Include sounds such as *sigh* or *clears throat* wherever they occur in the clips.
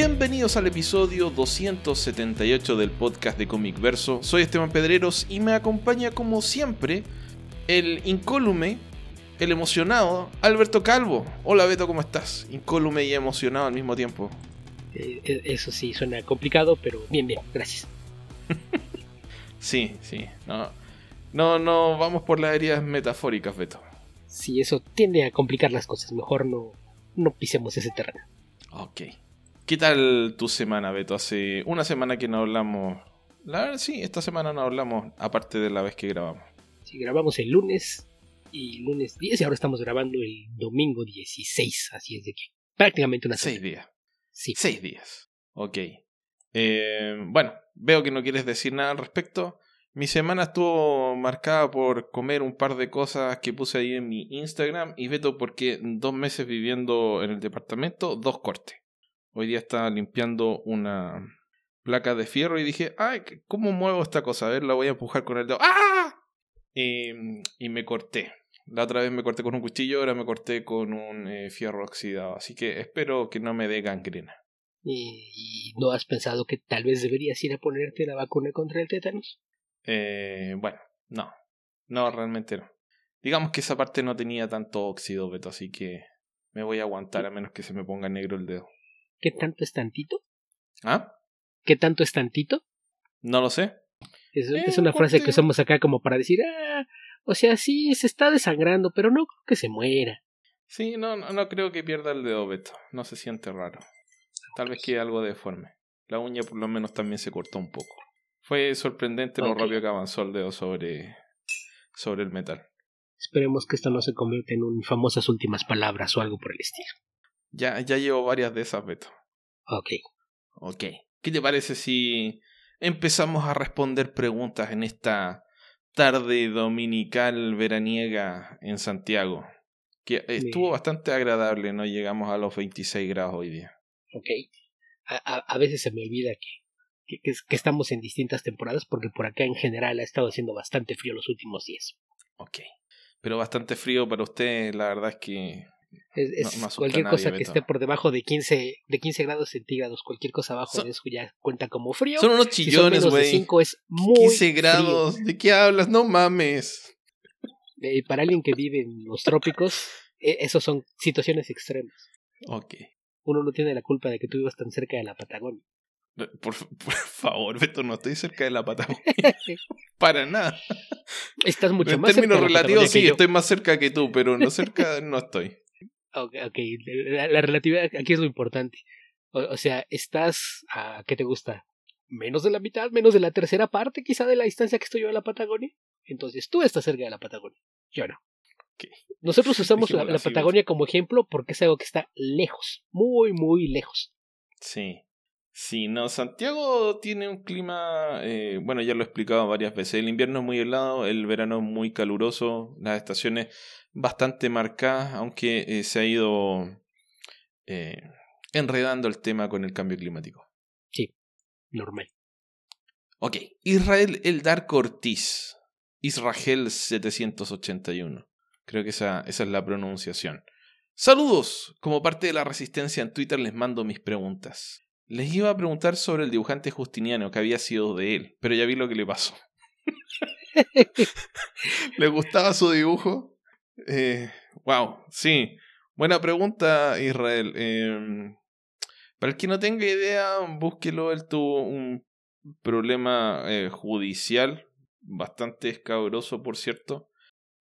Bienvenidos al episodio 278 del podcast de Comic Verso. Soy Esteban Pedreros y me acompaña como siempre el incólume, el emocionado Alberto Calvo. Hola Beto, ¿cómo estás? Incólume y emocionado al mismo tiempo. Eh, eh, eso sí, suena complicado, pero bien, bien, gracias. *laughs* sí, sí, no, no, no, vamos por las heridas metafóricas, Beto. Sí, eso tiende a complicar las cosas, mejor no, no pisemos ese terreno. Ok. ¿Qué tal tu semana, Beto? Hace una semana que no hablamos. La verdad, sí, esta semana no hablamos, aparte de la vez que grabamos. Sí, grabamos el lunes y lunes 10 y ahora estamos grabando el domingo 16, así es de que prácticamente una semana. Seis días. Sí. Seis días. Ok. Eh, bueno, veo que no quieres decir nada al respecto. Mi semana estuvo marcada por comer un par de cosas que puse ahí en mi Instagram y Beto porque dos meses viviendo en el departamento, dos cortes. Hoy día estaba limpiando una placa de fierro y dije, ay, ¿cómo muevo esta cosa? A ver, la voy a empujar con el dedo. ¡Ah! Y, me corté. La otra vez me corté con un cuchillo, ahora me corté con un eh, fierro oxidado. Así que espero que no me dé gangrena. ¿Y no has pensado que tal vez deberías ir a ponerte la vacuna contra el tétanos? Eh, bueno, no. No, realmente no. Digamos que esa parte no tenía tanto óxido, Beto, así que me voy a aguantar a menos que se me ponga negro el dedo. ¿Qué tanto es tantito? ¿Ah? ¿Qué tanto es tantito? No lo sé. Es, es una frase que usamos acá como para decir, ah, o sea, sí, se está desangrando, pero no creo que se muera. Sí, no, no, no creo que pierda el dedo, Beto. No se siente raro. Tal vez quede algo deforme. La uña por lo menos también se cortó un poco. Fue sorprendente lo rápido que avanzó el dedo sobre, sobre el metal. Esperemos que esto no se convierta en un famosas últimas palabras o algo por el estilo. Ya, ya llevo varias de esas, Beto. Ok. Ok. ¿Qué te parece si empezamos a responder preguntas en esta tarde dominical veraniega en Santiago? Que estuvo bastante agradable, ¿no? Llegamos a los 26 grados hoy día. Ok. A, a veces se me olvida que que, estamos en distintas temporadas, porque por acá en general ha estado haciendo bastante frío los últimos días. Ok. Pero bastante frío para usted, la verdad es que. Es, cualquier cosa que esté por debajo de 15, de 15 grados centígrados, cualquier cosa abajo de eso ya cuenta como frío. Son unos chillones, güey. 15 grados, ¿de qué hablas? No mames. Eh, para alguien que vive en los trópicos, e, esos son situaciones extremas. Ok. Uno no tiene la culpa de que tú vivas tan cerca de la Patagonia. *laughs* Por, favor, Beto, no estoy cerca de la Patagonia. *laughs* Para nada. Estás mucho en más cerca. En términos relativos, sí, estoy más cerca que tú, pero no cerca no estoy. Ok, La, relatividad aquí es lo importante. O, sea, estás a. ¿Qué te gusta? ¿Menos de la mitad? ¿Menos de la tercera parte, quizá, de la distancia que estoy yo a la Patagonia? Entonces tú estás cerca de la Patagonia. Yo no. Nosotros *laughs* usamos la, la Patagonia como ejemplo porque es algo que está lejos, muy, muy lejos. Sí. Sí, no, Santiago tiene un clima, eh, bueno, ya lo he explicado varias veces, el invierno es muy helado, el verano es muy caluroso, las estaciones bastante marcadas, aunque eh, se ha ido eh, enredando el tema con el cambio climático. Sí, normal. Ok, Israel el Dark Ortiz, Israel 781, creo que esa, esa es la pronunciación. Saludos, como parte de la resistencia en Twitter les mando mis preguntas. Les iba a preguntar sobre el dibujante Justiniano, que había sido de él, pero ya vi lo que le pasó. *laughs* *laughs* ¿Le gustaba su dibujo? Eh, wow, sí. Buena pregunta, Israel. Em, para el que no tenga idea, búsquelo. Él tuvo un problema eh, judicial bastante escabroso, por cierto.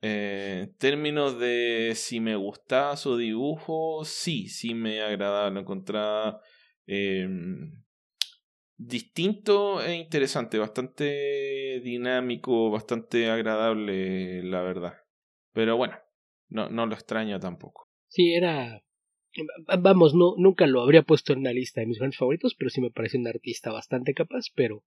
Eh, términos de si me gustaba su dibujo, sí, sí me agradaba, lo encontraba Em, distinto e interesante, bastante dinámico, bastante agradable, la verdad. Pero bueno, no, no lo extraño tampoco. Sí, era. Vamos, no, nunca lo habría puesto en la lista de mis grandes favoritos, pero sí me parece un artista bastante capaz, pero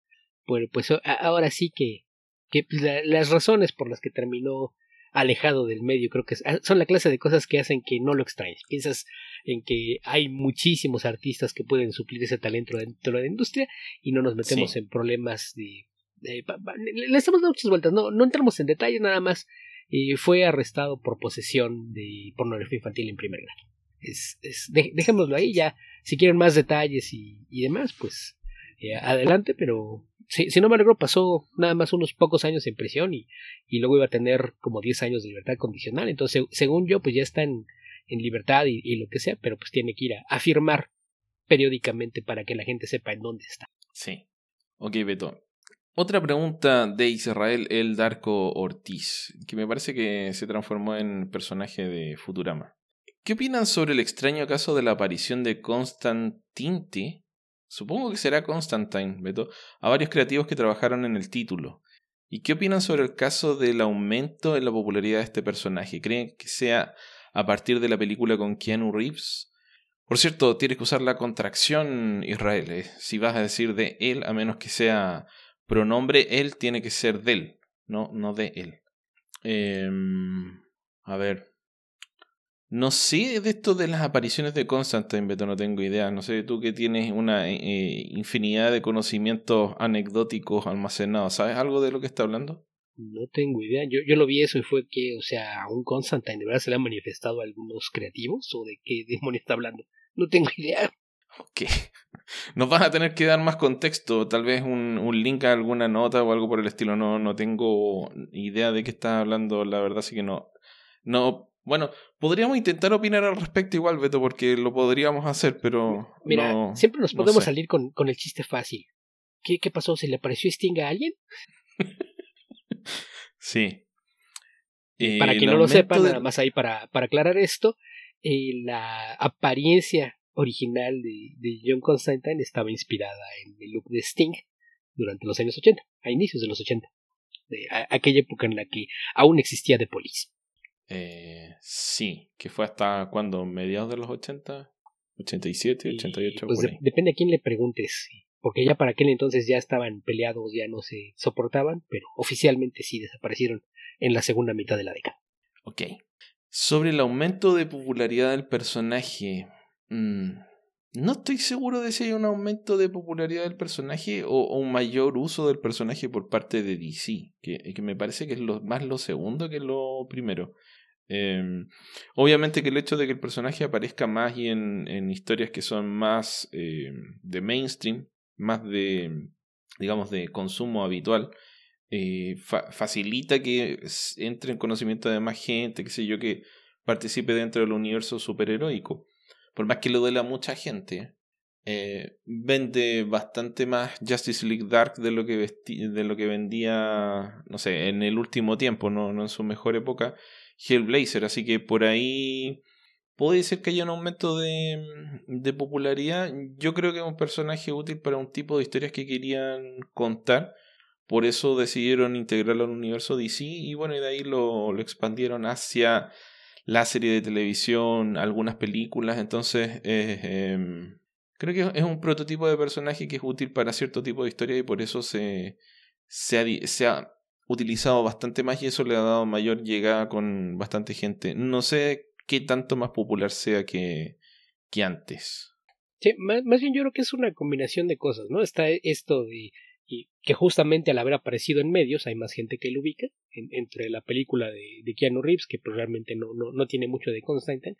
bueno, pues ahora sí que, que las razones por las que terminó alejado del medio. Creo que ah, son la clase de cosas que hacen que no lo extrañes. Piensas en que hay muchísimos artistas que pueden suplir ese talento dentro de la industria y no nos metemos en problemas de, le estamos dando muchas vueltas, no, no entramos en detalle nada más. Eh, fue arrestado por posesión de pornografía infantil en primer grado. es, es dejémoslo ahí ya. Si quieren más detalles y, y demás, pues eh, adelante, pero si, si, no me alegro, pasó nada más unos pocos años en prisión y, y luego iba a tener como 10 años de libertad condicional. Entonces, según yo, pues ya está en, en libertad y, y, lo que sea, pero pues tiene que ir a, a firmar periódicamente para que la gente sepa en dónde está. Sí. Ok, Beto. Otra pregunta de Israel el Darko Ortiz, que me parece que se transformó en personaje de Futurama. ¿Qué opinan sobre el extraño caso de la aparición de Constantine? Supongo que será Constantine, Beto, a varios creativos que trabajaron en el título. ¿Y qué opinan sobre el caso del aumento en la popularidad de este personaje? ¿Creen que sea a partir de la película con Keanu Reeves? Por cierto, tienes que usar la contracción Israel, ¿eh? si vas a decir de él, a menos que sea pronombre él tiene que ser del, no, no de él. Eh, a ver. No sé de esto de las apariciones de Constantine, Beto, no tengo idea. No sé, tú que tienes una eh, infinidad de conocimientos anecdóticos almacenados. ¿Sabes algo de lo que está hablando? No tengo idea. Yo, yo lo vi eso y fue que, o sea, a un Constantine de verdad se le han manifestado algunos creativos o de qué *laughs* demonio está hablando. No tengo idea. Ok. *laughs* Nos vas a tener que dar más contexto, tal vez un, un, link a alguna nota o algo por el estilo. No, no tengo idea de qué estás hablando, la verdad, así que no. No, bueno, podríamos intentar opinar al respecto igual, Beto, porque lo podríamos hacer, pero. Mira, siempre nos podemos salir con, con, el chiste fácil. ¿Qué, ¿Qué pasó? ¿Se le apareció Sting a alguien? *laughs* sí. para que no lo sepan, nada más ahí para, para aclarar esto, eh, la apariencia original de, de, John Constantine estaba inspirada en el look de Sting durante los años 80, a inicios de los 80, de aquella época en la que aún existía The Police. Eh, sí, que fue hasta cuando, mediados de los 80, 87, 88. Pues depende a quién le preguntes, porque ya para aquel entonces ya estaban peleados, ya no se soportaban, pero oficialmente sí desaparecieron en la segunda mitad de la década. Ok. Sobre el aumento de popularidad del personaje, Mm, no estoy seguro de si hay un aumento de popularidad del personaje o, un mayor uso del personaje por parte de DC, que, que me parece que es lo, más lo segundo que lo primero. Em, obviamente que el hecho de que el personaje aparezca más y en, historias que son más eh, de mainstream, más de, digamos, de consumo habitual, eh, facilita que entre en conocimiento de más gente, que sé yo, que participe dentro del universo superheroico. Por más que lo duela a mucha gente, eh, vende bastante más Justice League Dark de lo que, de lo que vendía, no sé, en el último tiempo, no, no en su mejor época, Hellblazer. Así que por ahí puede ser que haya un aumento de, de popularidad. Yo creo que es un personaje útil para un tipo de historias que querían contar. Por eso decidieron integrarlo al universo DC y bueno, y de ahí lo, lo expandieron hacia la serie de televisión, algunas películas, entonces em, creo que es un prototipo de personaje que es útil para cierto tipo de historia y por eso se, se, ha, se ha utilizado bastante más y eso le ha dado mayor llegada con bastante gente. No sé qué tanto más popular sea que, que antes. Más, más bien yo creo que es una combinación de cosas, ¿no? Está esto de y que justamente al haber aparecido en medios hay más gente que lo ubica, entre la película de, Keanu Reeves, que pues realmente no, no, no tiene mucho de Constantine,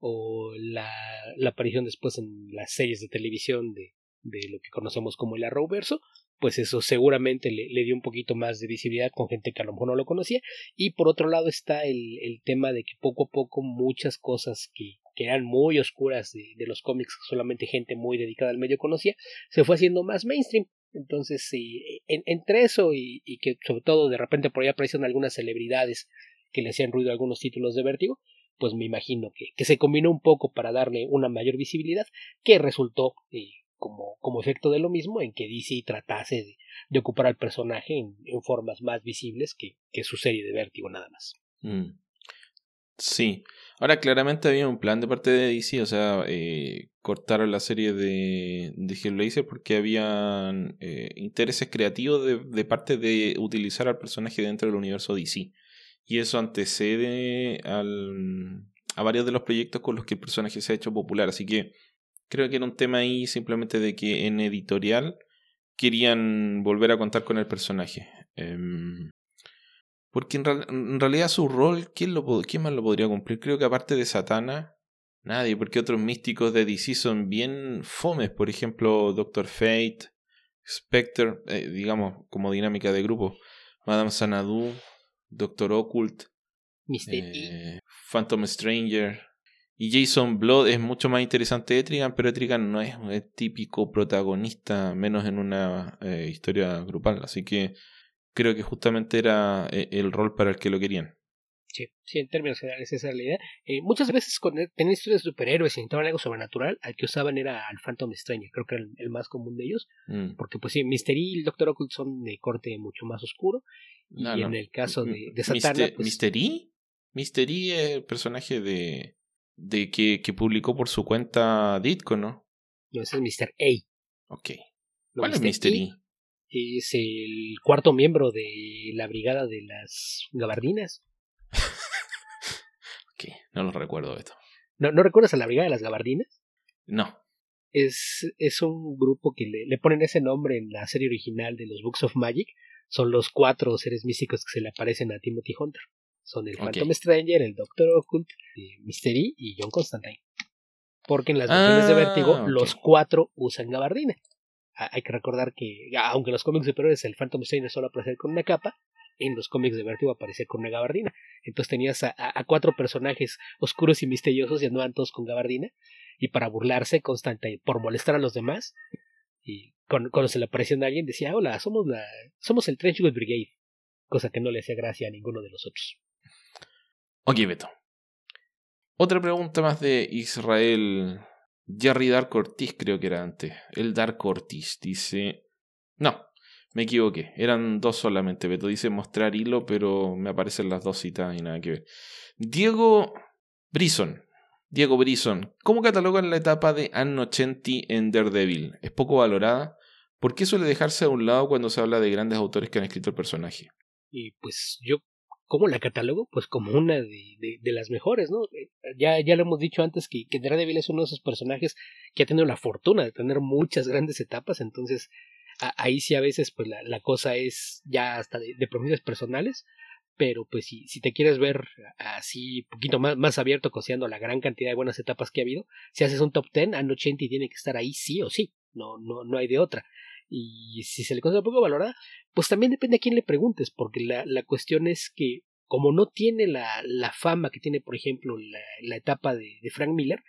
o la, la, aparición después en las series de televisión de, de lo que conocemos como el Arrowverso, pues eso seguramente le, le, dio un poquito más de visibilidad con gente que a lo mejor no lo conocía. Y por otro lado está el, el tema de que poco a poco muchas cosas que, que eran muy oscuras de, de, los cómics que solamente gente muy dedicada al medio conocía, se fue haciendo más mainstream. Entonces, sí, entre eso y, y, que sobre todo de repente por ahí aparecieron algunas celebridades que le hacían ruido a algunos títulos de vértigo, pues me imagino que, que se combinó un poco para darle una mayor visibilidad, que resultó eh, como, como efecto de lo mismo en que DC tratase de, ocupar al personaje en, en, formas más visibles que, que su serie de vértigo nada más. Mm. Sí, ahora claramente había un plan de parte de DC, o sea, eh, cortaron la serie de, de Hellblazer porque habían eh, intereses creativos de, de, parte de utilizar al personaje dentro del universo DC. Y eso antecede al, a varios de los proyectos con los que el personaje se ha hecho popular. Así que creo que era un tema ahí simplemente de que en editorial querían volver a contar con el personaje. Eh, porque en, en, realidad su rol, ¿quién, lo, ¿quién más lo podría cumplir? Creo que aparte de Satana, Nadie, porque otros místicos de DC son bien fomes. Por ejemplo, Doctor Fate, Spectre, eh, digamos, como dinámica de grupo. Madame Sanadu, Doctor Occult, Mystery. eh, Phantom Stranger. Y Jason Blood es mucho más interesante de Etrigan, pero Etrigan no es el típico protagonista, menos en una eh, historia grupal. Así que creo que justamente era eh, el rol para el que lo querían. Sí, sí, en términos generales esa es la idea. Eh, muchas veces con tenían historias de superhéroes y necesitaban algo sobrenatural, al que usaban era al Phantom Stranger, creo que era el, el más común de ellos, Mm. porque pues sí, Mystery y el Doctor Occult son de corte mucho más oscuro, y No, no. en el caso de, de Mister- Satana, pues, Mystery? Mystery es el personaje de, de que, que publicó por su cuenta Ditko, ¿no? no, ese es Mr. A. Ok. No, ¿Cuál es Mr. E Es el cuarto miembro de la brigada de las gabardinas. *laughs* Ok, no lo recuerdo esto. ¿No, ¿no recuerdas a la brigada de las gabardinas? No. es, es un grupo que le, le ponen ese nombre en la serie original de los Books of Magic. Son los cuatro seres místicos que se le aparecen a Timothy Hunter. Son el. Phantom Stranger, el Doctor Occult, eh, Mystery y John Constantine. Porque en las versiones de Ah, Vértigo, los cuatro usan gabardina. Hay que recordar que, aunque en los cómics de superiores el Phantom Stranger solo aparece con una capa, en los cómics de Vértigo aparece con una gabardina. Entonces tenías a, cuatro personajes oscuros y misteriosos y andaban todos con gabardina. Y para burlarse Constantine, por molestar a los demás, y cuando, cuando se le apareció a alguien decía, hola, somos la, somos el Trenchwood Brigade. Cosa que no le hacía gracia a ninguno de los otros. Ok, Beto. Otra pregunta más de Israel. Jerry Dark Ortiz creo que era antes. El Dark Ortiz dice... No, me equivoqué. Eran dos solamente. Beto dice mostrar hilo, pero me aparecen las dos citas y nada que ver. Diego Brison. Diego Brison. ¿Cómo catalogan la etapa de Anno Chenti en Daredevil? ¿Es poco valorada? ¿Por qué suele dejarse a un lado cuando se habla de grandes autores que han escrito el personaje? Y pues yo, ¿cómo la catalogo? Pues como una de, de, las mejores, ¿no? Eh, Ya, ya lo hemos dicho antes que, que Daredevil es uno de esos personajes que ha tenido la fortuna de tener muchas grandes etapas, entonces ahí sí a veces pues la, la cosa es ya hasta de, de preferencias personales, pero pues si, si te quieres ver así un poquito más, más abierto considerando la gran cantidad de buenas etapas que ha habido, si haces un top 10, Anno 80 tiene que estar ahí sí o sí, no, no, no hay de otra. Y si se le considera poco valorada, pues también depende a quién le preguntes, porque la, la cuestión es que como no tiene la, la fama que tiene, por ejemplo, la, la etapa de, de Frank Miller,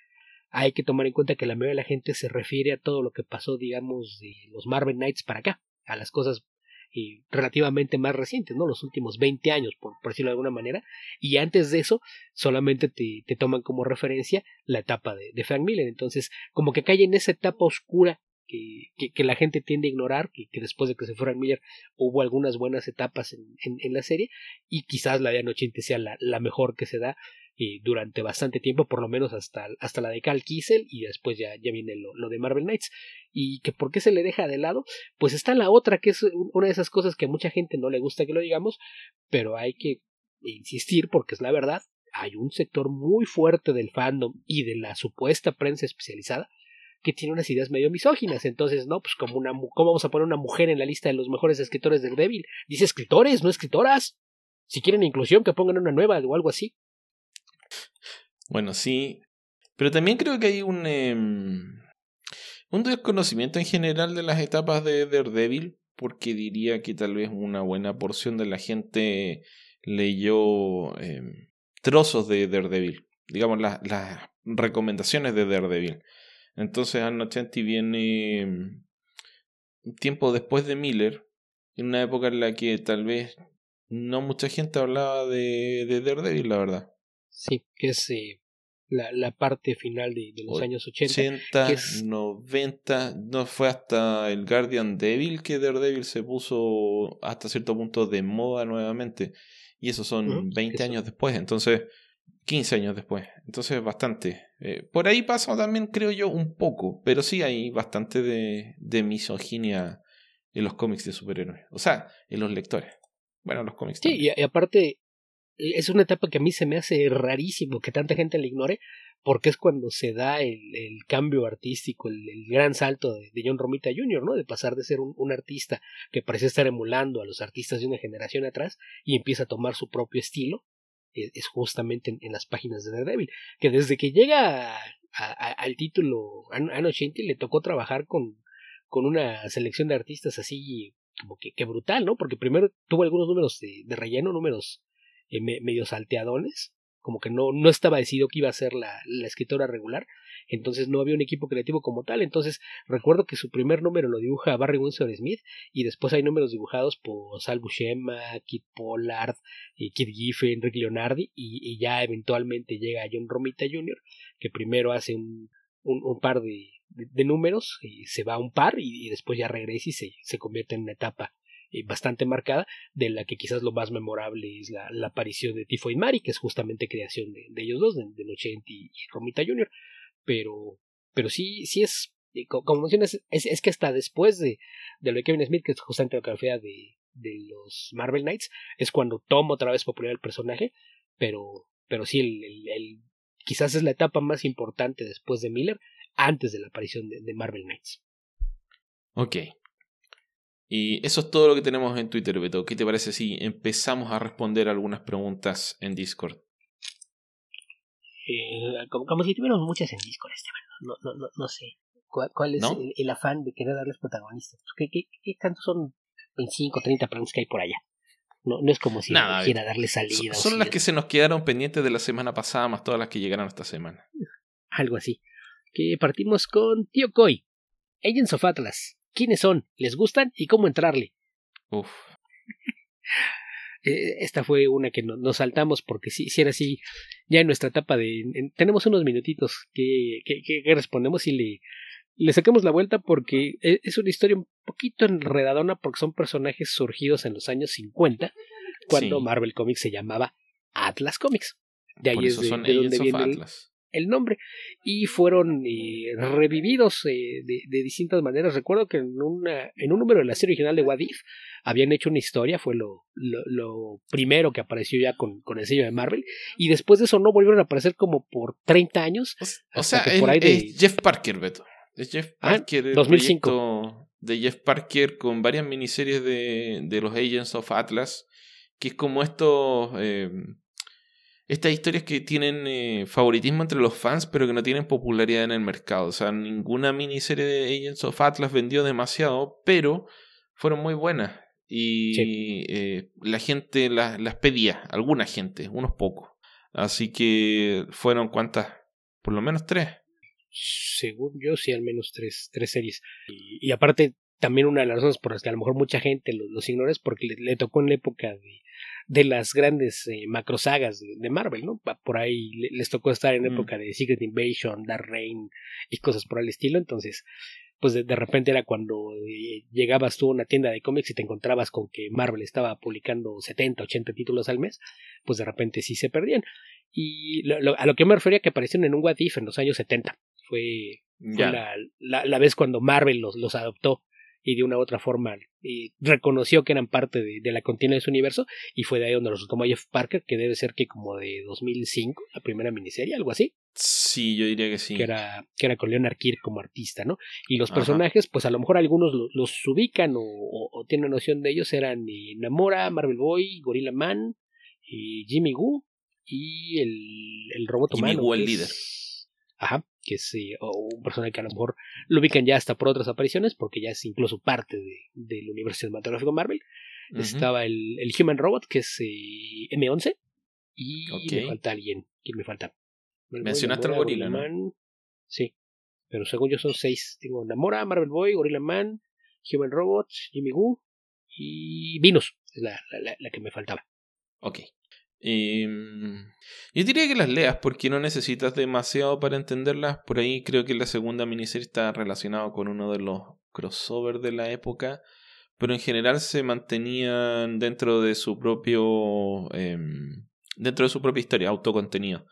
hay que tomar en cuenta que la mayoría de la gente se refiere a todo lo que pasó, digamos, de los Marvel Knights para acá, a las cosas eh, relativamente más recientes, ¿no? Los últimos 20 años, por, por decirlo de alguna manera, y antes de eso solamente te, te toman como referencia la etapa de, de Frank Miller, entonces como que cae en esa etapa oscura que, que, la gente tiende a ignorar, que, que, después de que se fuera Miller hubo algunas buenas etapas en, en, la serie y quizás la de Anoche sea la, la, mejor que se da eh, durante bastante tiempo, por lo menos hasta, hasta la de Cal Kiesel y después ya, ya viene lo, lo, de Marvel Knights. ¿Y que por qué se le deja de lado? Pues está la otra, que es una de esas cosas que a mucha gente no le gusta que lo digamos, pero hay que insistir porque es la verdad. Hay un sector muy fuerte del fandom y de la supuesta prensa especializada que tiene unas ideas medio misóginas. Entonces, no, pues como una ¿cómo vamos a poner una mujer en la lista de los mejores escritores del débil? Dice escritores, no escritoras. Si quieren inclusión, que pongan una nueva o algo así. Bueno, sí. Pero también creo que hay un. Eh, un desconocimiento en general de las etapas de Daredevil. Porque diría que tal vez una buena porción de la gente leyó eh, trozos de Daredevil. Digamos, las, las recomendaciones de Daredevil. Entonces Anno Chanti viene un tiempo después de Miller, en una época en la que tal vez no mucha gente hablaba de, de Daredevil, la verdad. Sí, que es eh, la, la, parte final de, de los años 80. 80, es... 90, no fue hasta el Guardian Devil que Daredevil se puso hasta cierto punto de moda nuevamente. Y eso son uh -huh, 20 eso. años después, entonces 15 años después. Entonces bastante. Eh, por ahí pasa también, creo yo, un poco. Pero sí hay bastante de, de misoginia en los cómics de superhéroes. O sea, en los lectores. Bueno, en los cómics. Sí, y, y, aparte, es una etapa que a mí se me hace rarísimo que tanta gente la ignore. Porque es cuando se da el, el cambio artístico, el, el, gran salto de, de, John Romita Jr., ¿no? De pasar de ser un, un artista que parece estar emulando a los artistas de una generación atrás y empieza a tomar su propio estilo es, justamente en, las páginas de Daredevil, que desde que llega al título Ano le tocó trabajar con, con una selección de artistas así como que, que brutal, ¿no? Porque primero tuvo algunos números de, relleno, números eh, medio salteadones, como que no, no estaba decidido que iba a ser la, la escritora regular, entonces no había un equipo creativo como tal. Entonces recuerdo que su primer número lo dibuja Barry Winsor Smith y después hay números dibujados por Sal Buscema, Kit Pollard, eh, Kit Giffen, Rick Leonardi y, ya eventualmente llega John Romita Jr. que primero hace un, un, par de, números, y se va a un par y, después ya regresa y se, se convierte en una etapa eh, bastante marcada, de la que quizás lo más memorable es la, aparición de Tifoid Mari, que es justamente creación de, de ellos dos, de, de y Romita Jr pero, pero sí, sí es, como mencionas, es, es que hasta después de, de lo de Kevin Smith, que es justamente la biografía de, de los Marvel Knights, es cuando toma otra vez popular el personaje, pero, pero sí, el, el, quizás es la etapa más importante después de Miller, antes de la aparición de, de Marvel Knights. Ok. Y eso es todo lo que tenemos en Twitter, Beto. ¿Qué te parece si empezamos a responder algunas preguntas en Discord? Eh, como, si tuviéramos muchas en Discord, este no, no, no, no sé. ¿Cuál, es el, afán de querer darles protagonistas? ¿Qué, qué, qué tantos son 25 o 30 preguntas que hay por allá? No, no es como si Nada, quiera darle salida. Son, las que se nos quedaron pendientes de la semana pasada, más todas las que llegaron esta semana. Algo así. Que partimos con Tío Koi. Agents of Atlas. ¿Quiénes son? ¿Les gustan? ¿Y cómo entrarle? Uf. Eh, esta fue una que nos saltamos porque si, si era así, ya en nuestra etapa de... tenemos unos minutitos que, que, que, respondemos y le, le sacamos la vuelta porque e, es una historia un poquito enredadona porque son personajes surgidos en los años 50 cuando Marvel Comics se llamaba Atlas Comics. De ahí es de, donde viene Atlas el nombre y fueron eh, revividos eh, de, de, distintas maneras. Recuerdo que en, una, en un número de la serie original de Wadif habían hecho una historia, fue lo, lo, primero que apareció ya con, con, el sello de Marvel y después de eso no volvieron a aparecer como por 30 años. O, sea, por ahí es Jeff Parker, Beto. Es Jeff ah, Parker. 2005. De Jeff Parker con varias miniseries de, de los Agents of Atlas, que es como estos... Eh, estas historias que tienen eh, favoritismo entre los fans, pero que no tienen popularidad en el mercado. O sea, ninguna miniserie de Agents of Atlas vendió demasiado, pero fueron muy buenas. Y eh, la gente las, las pedía, alguna gente, unos pocos. Así que fueron cuántas, por lo menos tres. Según yo, sí, al menos tres, tres series. Y, aparte, también una de las razones por las que a lo mejor mucha gente los, los ignora es porque le, tocó en la época de, de las grandes eh, macrosagas de, Marvel, ¿no? Por ahí les tocó estar en época de Secret Invasion, Dark Reign y cosas por el estilo, entonces pues de, repente era cuando eh, llegabas tú a una tienda de cómics y te encontrabas con que Marvel estaba publicando 70, 80 títulos al mes, pues de repente sí se perdían. Y a lo que me refería que aparecieron en un What If en los años 70. Fue, la, la, vez cuando Marvel los, los adoptó y de una u otra forma reconoció que eran parte de, la continuidad de su universo y fue de ahí donde los tomó Jeff Parker, que debe ser que como de 2005, la primera miniserie, algo así. Sí, yo diría que sí. Que era, que era con Leonard Kirk como artista, ¿no? Y los personajes, pues a lo mejor algunos los, ubican o, tienen noción de ellos, eran eh, Namora, Marvel Boy, Gorilla Man, y Jimmy Woo y el, el robot Jimmy humano. el líder. Ajá, que es eh, un personaje que a lo mejor lo ubican ya hasta por otras apariciones, porque ya es incluso parte de, del universo cinematográfico Marvel. Estaba el, el, Human Robot, que es eh, M11, y me falta alguien. ¿Quién me falta? Mencionaste al Gorilla, Man. Sí, pero según yo son seis. Tengo Namora, Marvel Boy, Gorilla Man, Human Robot, Jimmy Woo y Venus, es la, la, la que me faltaba. Ok. Em, yo diría que las leas porque no necesitas demasiado para entenderlas. Por ahí creo que la segunda miniserie está relacionada con uno de los crossovers de la época. Pero en general se mantenían dentro de su propio. Em, dentro de su propia historia, autocontenido.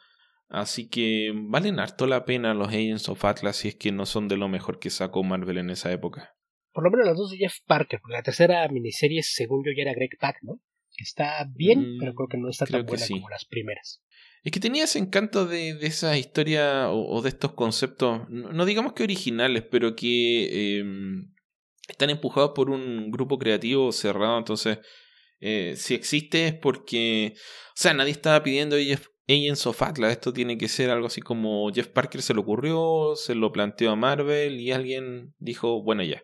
Así que valen harto la pena los Agents of Atlas si es que no son de lo mejor que sacó Marvel en esa época. Por lo menos las dos de Jeff Parker, porque la tercera miniserie, según yo, ya era Greg Pak, ¿no? Está bien, pero creo que no está tan buena como las primeras. Es que tenía ese encanto de, de esa historia o, de estos conceptos, no, digamos que originales, pero que em, están empujados por un grupo creativo cerrado, entonces Eh, si existe es porque, o sea, nadie estaba pidiendo Agents of Atlas. Esto tiene que ser algo así como Jeff Parker se le ocurrió, se lo planteó a Marvel y alguien dijo, bueno, ya.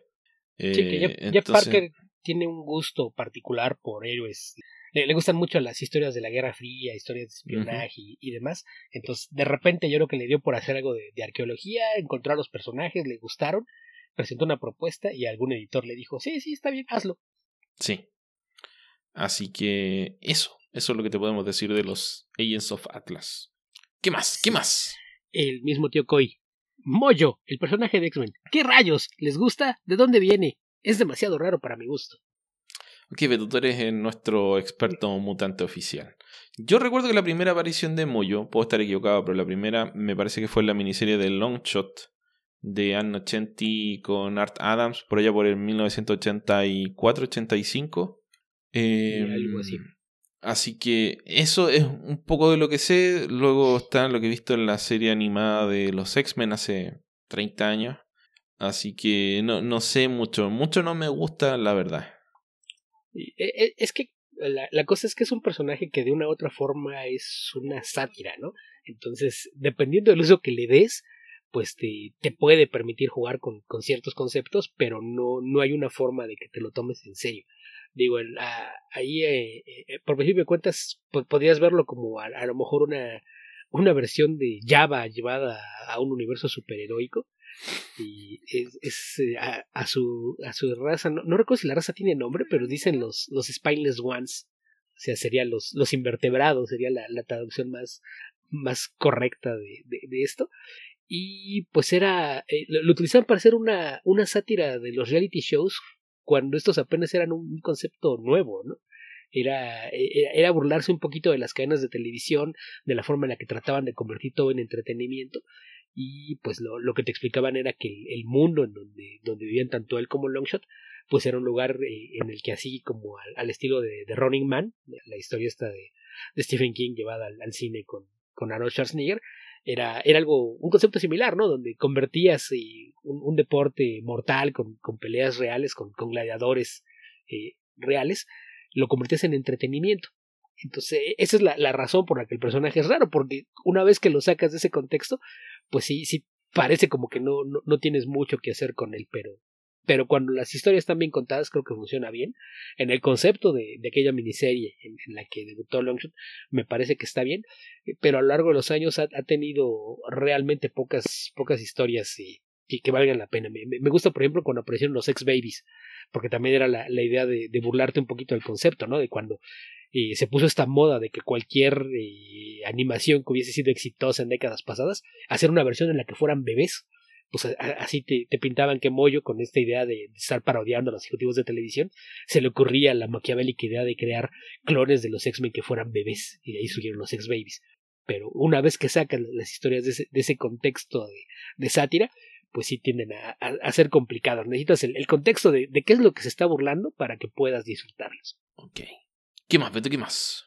sí, que Jeff, Parker tiene un gusto particular por héroes. Le, gustan mucho las historias de la Guerra Fría, historias de espionaje y, demás. Entonces, de repente yo creo que le dio por hacer algo de, de arqueología, encontrar los personajes, le gustaron, presentó una propuesta y algún editor le dijo, sí, sí, está bien, hazlo. Sí. Así que eso, eso es lo que te podemos decir de los Agents of Atlas. ¿Qué más? ¿Qué más? El mismo tío Koi. Moyo, el personaje de X-Men. ¿Qué rayos? ¿Les gusta? ¿De dónde viene? Es demasiado raro para mi gusto. Ok, pero tú eres nuestro experto mutante oficial. Yo recuerdo que la primera aparición de Moyo, puedo estar equivocado, pero la primera me parece que fue en la miniserie de Longshot de Anno Chenti con Art Adams, por allá por el 1984-85. Eh, algo así. Así que eso es un poco de lo que sé. Luego está lo que he visto en la serie animada de los X-Men hace 30 años. Así que no, no sé mucho. Mucho no me gusta, la verdad. E, e, es que la, la, cosa es que es un personaje que de una u otra forma es una sátira, ¿no? Entonces, dependiendo del uso que le des, pues te, te puede permitir jugar con, con, ciertos conceptos, pero no, no hay una forma de que te lo tomes en serio. Digo, ahí, eh, eh, por principio de cuentas, podrías verlo como a, lo mejor una, una versión de Java llevada a un universo superheroico. Y es, eh, a, su, a su raza, no, no, recuerdo si la raza tiene nombre, pero dicen los, los Spineless Ones. O sea, serían los, los invertebrados, sería la, la traducción más, más correcta de, de, de, esto y pues era eh, lo, utilizaban para hacer una, una sátira de los reality shows cuando estos apenas eran un, concepto nuevo, ¿no? Era, era, era, burlarse un poquito de las cadenas de televisión, de la forma en la que trataban de convertir todo en entretenimiento y pues lo, lo que te explicaban era que el, mundo en donde, donde vivían tanto él como Longshot pues era un lugar eh, en el que así como al, estilo de, de, Running Man, la historia esta de, Stephen King llevada al, al cine con, con Arnold Schwarzenegger, era, era algo, un concepto similar, ¿no? Donde convertías eh, un, deporte mortal con, con peleas reales, con, con gladiadores eh, reales, lo convertías en entretenimiento. Entonces, esa es la, la, razón por la que el personaje es raro, porque una vez que lo sacas de ese contexto, pues sí, sí parece como que no, no, no tienes mucho que hacer con él, pero, pero cuando las historias están bien contadas creo que funciona bien. En el concepto de, de aquella miniserie en, la que debutó Longshot me parece que está bien, eh, pero a lo largo de los años ha, tenido realmente pocas, pocas historias y, que valgan la pena. Me, me, gusta, por ejemplo, cuando aparecieron los ex-babies, porque también era la, la idea de, de, burlarte un poquito del concepto, ¿no? De cuando eh, se puso esta moda de que cualquier eh, animación que hubiese sido exitosa en décadas pasadas, hacer una versión en la que fueran bebés pues así te, pintaban que Moyo, con esta idea de, estar parodiando a los ejecutivos de televisión, se le ocurría la maquiavélica idea de crear clones de los X-Men que fueran bebés, y de ahí surgieron los X-Babies. Pero una vez que sacan las historias de ese, de ese contexto de, sátira, pues sí tienden a, a, ser complicadas. Necesitas el, el contexto de, de, qué es lo que se está burlando para que puedas disfrutarlos. Ok. ¿Qué más? ¿Qué más?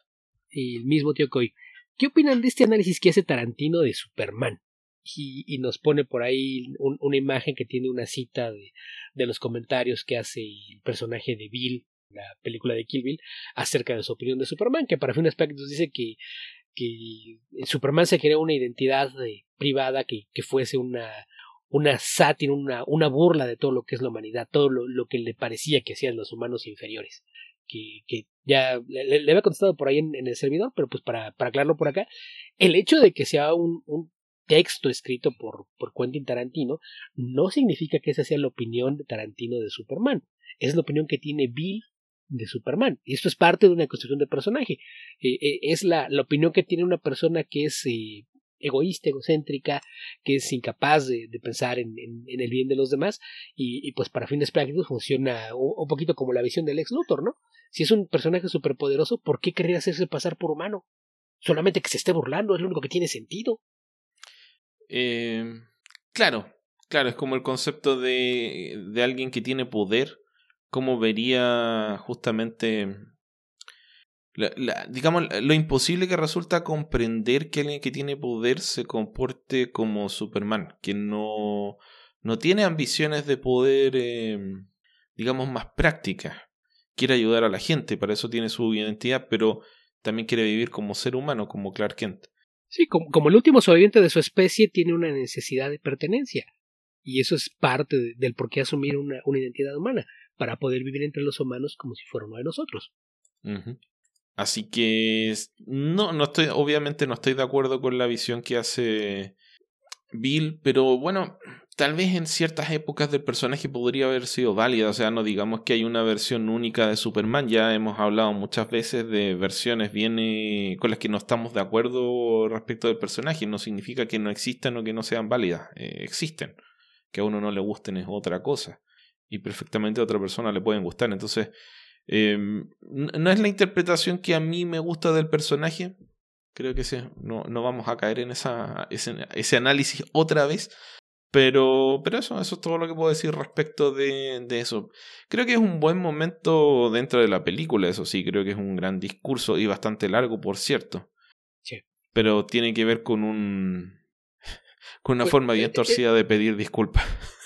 el mismo tío Coy. ¿Qué opinan de este análisis que hace Tarantino de Superman? y, nos pone por ahí una imagen que tiene una cita de, de, los comentarios que hace el personaje de Bill, la película de Kill Bill, acerca de su opinión de Superman, que para fines prácticos dice que, que Superman se crea una identidad privada que, que fuese una, una sátira, una, una burla de todo lo que es la humanidad, todo lo, lo que le parecía que hacían los humanos inferiores. Que, que ya le, había contestado por ahí en, el servidor, pero pues para, para aclararlo por acá, el hecho de que sea un, un texto escrito por, por Quentin Tarantino no significa que esa sea la opinión de Tarantino de Superman. Es la opinión que tiene Bill de Superman. Y esto es parte de una construcción de personaje. Eh, eh, es la, la, opinión que tiene una persona que es eh, egoísta, egocéntrica, que es incapaz de, de pensar en, el bien de los demás. Y, pues para fines prácticos funciona un, un, poquito como la visión del ex Luthor, ¿no? Si es un personaje superpoderoso, ¿por qué querría hacerse pasar por humano? Solamente que se esté burlando, es lo único que tiene sentido. Eh, claro, claro, es como el concepto de, de alguien que tiene poder, cómo vería justamente, digamos, lo imposible que resulta comprender que alguien que tiene poder se comporte como Superman, que no, no tiene ambiciones de poder, eh, digamos, más prácticas. Quiere ayudar a la gente, para eso tiene su identidad, pero también quiere vivir como ser humano, como Clark Kent. Sí, como, el último sobreviviente de su especie tiene una necesidad de pertenencia. Y eso es parte del por qué asumir una, identidad humana, para poder vivir entre los humanos como si fuera uno de nosotros. Así que no, no estoy, obviamente no estoy de acuerdo con la visión que hace Bill, pero bueno, tal vez en ciertas épocas del personaje podría haber sido válida, o sea, no digamos que hay una versión única de Superman, ya hemos hablado muchas veces de versiones bien eh, con las que no estamos de acuerdo respecto del personaje, no significa que no existan o que no sean válidas, eh, existen, que a uno no le gusten es otra cosa, y perfectamente a otra persona le pueden gustar, entonces... Em, no es la interpretación que a mí me gusta del personaje, Creo que sí, no, no vamos a caer en esa, ese, ese análisis otra vez. Pero, pero eso, eso es todo lo que puedo decir respecto de, de, eso. Creo que es un buen momento dentro de la película, eso sí, creo que es un gran discurso y bastante largo, por cierto. Sí. Pero tiene que ver con un *laughs* con una pues, forma bien eh, eh, torcida de pedir disculpas. *laughs*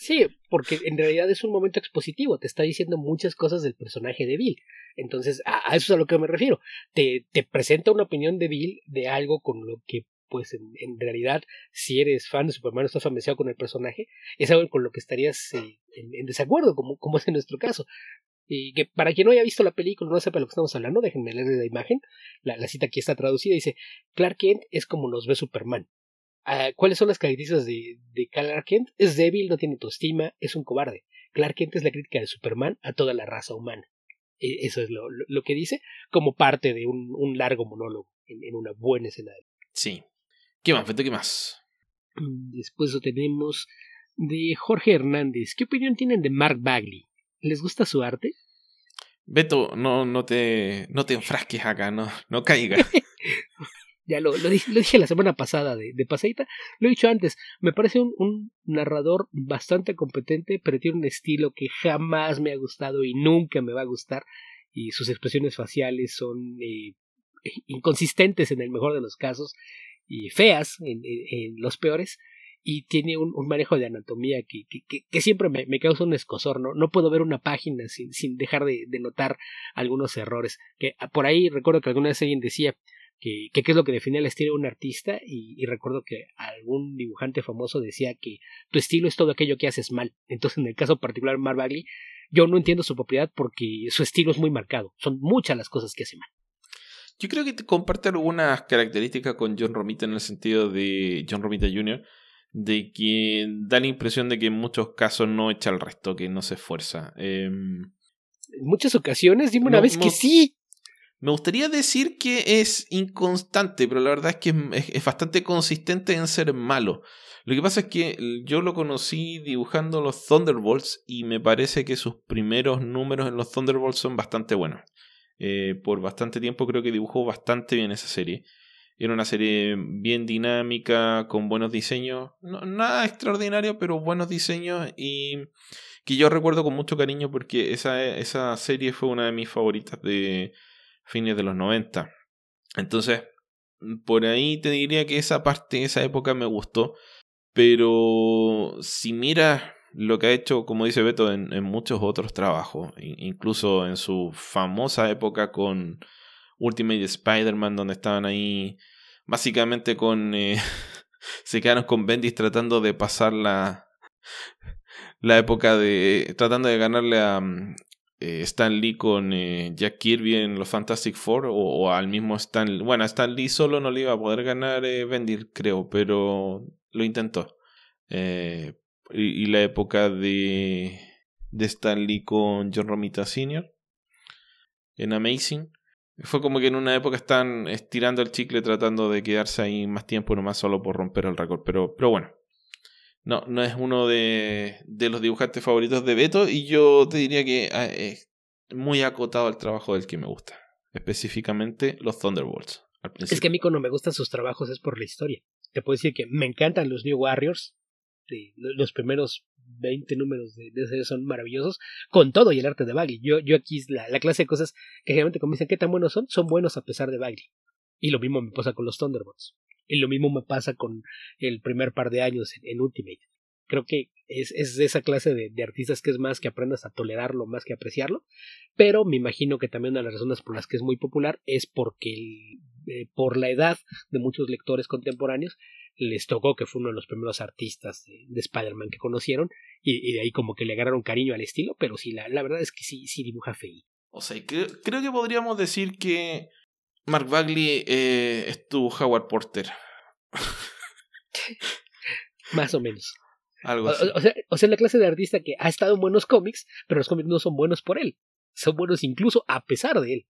Sí, porque en realidad es un momento expositivo, te está diciendo muchas cosas del personaje de Bill. Entonces, a, eso es a lo que me refiero. Te, te presenta una opinión de Bill de algo con lo que, pues, en, realidad, si eres fan de Superman o estás familiarizado con el personaje, es algo con lo que estarías eh, en, desacuerdo, como, como es en nuestro caso. Y que para quien no haya visto la película, no sepa lo que estamos hablando, déjenme leer la imagen. La, cita aquí está traducida. Dice: Clark Kent es como nos ve Superman. Ah, ¿Cuáles son las características de, Clark Kent? Es débil, no tiene autoestima, es un cobarde. Clark Kent es la crítica de Superman a toda la raza humana. E, eso es lo, que dice como parte de un, largo monólogo en, una buena escena. Sí. ¿Qué más, ¿Qué más? Después lo tenemos de Jorge Hernández. ¿Qué opinión tienen de Mark Bagley? ¿Les gusta su arte? Beto, no, no te, no te enfrasques acá, no, no caigas. *laughs* ya lo, lo, dije, la semana pasada de, de paseita, lo he dicho antes, me parece un, un, narrador bastante competente, pero tiene un estilo que jamás me ha gustado y nunca me va a gustar, y sus expresiones faciales son eh, *laughs* inconsistentes en el mejor de los casos, y feas en, los peores, y tiene un, manejo de anatomía que, que, que siempre me, me, causa un escosor, ¿no? No puedo ver una página sin, sin dejar de, notar algunos errores, que por ahí recuerdo que alguna vez alguien decía, que, qué es lo que define el estilo de un artista y, recuerdo que algún dibujante famoso decía que tu estilo es todo aquello que haces mal. Entonces en el caso particular de Mark Bagley yo no entiendo su propiedad porque su estilo es muy marcado. Son muchas las cosas que hace mal. Yo creo que te comparte algunas características con John Romita en el sentido de John Romita Jr., de que da la impresión de que en muchos casos no echa el resto, que no se esfuerza. Em, en muchas ocasiones, dime una vez que sí. Me gustaría decir que es inconstante, pero la verdad es que es, bastante consistente en ser malo. Lo que pasa es que yo lo conocí dibujando los Thunderbolts y me parece que sus primeros números en los Thunderbolts son bastante buenos. Eh, por bastante tiempo creo que dibujó bastante bien esa serie. Era una serie bien dinámica, con buenos diseños. Nada extraordinario, pero buenos diseños y que yo recuerdo con mucho cariño porque esa, esa serie fue una de mis favoritas de, fines de los 90. Entonces, por ahí te diría que esa parte, esa época me gustó. Pero si miras lo que ha hecho, como dice Beto, en, muchos otros trabajos, incluso en su famosa época con Ultimate Spider-Man, donde estaban ahí básicamente con... Eh, *laughs* se quedaron con Bendis tratando de pasar la, la época de... tratando de ganarle a, eh, Stan Lee con eh, Jack Kirby en los Fantastic Four o, al mismo Stan bueno Stan Lee solo no le iba a poder ganar eh, creo pero lo intentó y, la época de de Stan Lee con John Romita Sr. en Amazing fue como que en una época están estirando el chicle tratando de quedarse ahí más tiempo nomás solo por romper el récord pero pero bueno no, no es uno de, de los dibujantes favoritos de Beto y yo te diría que ah, es muy acotado el trabajo del que me gusta. Específicamente los Thunderbolts. es que a mí cuando me gustan sus trabajos es por la historia. Te puedo decir que me encantan los New Warriors. Los primeros 20 números de, de son maravillosos, con todo y el arte de Bagley. Yo, yo aquí la, la clase de cosas que generalmente como dicen qué tan buenos son, son buenos a pesar de Bagley. Y lo mismo me pasa con los Thunderbolts. Y lo mismo me pasa con el primer par de años en, Ultimate. Creo que es, es de esa clase de, de, artistas que es más que aprendas a tolerarlo más que apreciarlo, pero me imagino que también una de las razones por las que es muy popular es porque eh, por la edad de muchos lectores contemporáneos les tocó que fue uno de los primeros artistas de, de Spider-Man que conocieron y, y, de ahí como que le agarraron cariño al estilo, pero sí, la, la verdad es que sí, sí dibuja feo. O sea, creo, creo que podríamos decir que Mark Bagley eh, es tu Howard Porter. Más o menos. Algo así. O, o, sea, o sea, la clase de artista que ha estado en buenos cómics, pero los cómics no son buenos por él. Son buenos incluso a pesar de él.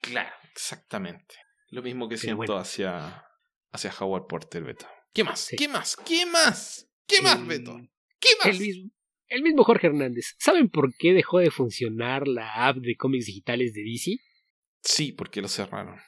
Claro, exactamente. Lo mismo que siento bueno. hacia, hacia Howard Porter, Beto. ¿Qué más? Sí. ¿Qué más? ¿Qué más? ¿Qué más, el, Beto? ¿Qué más? El mismo, el mismo Jorge Hernández. ¿Saben por qué dejó de funcionar la app de cómics digitales de DC? Sí, porque lo cerraron.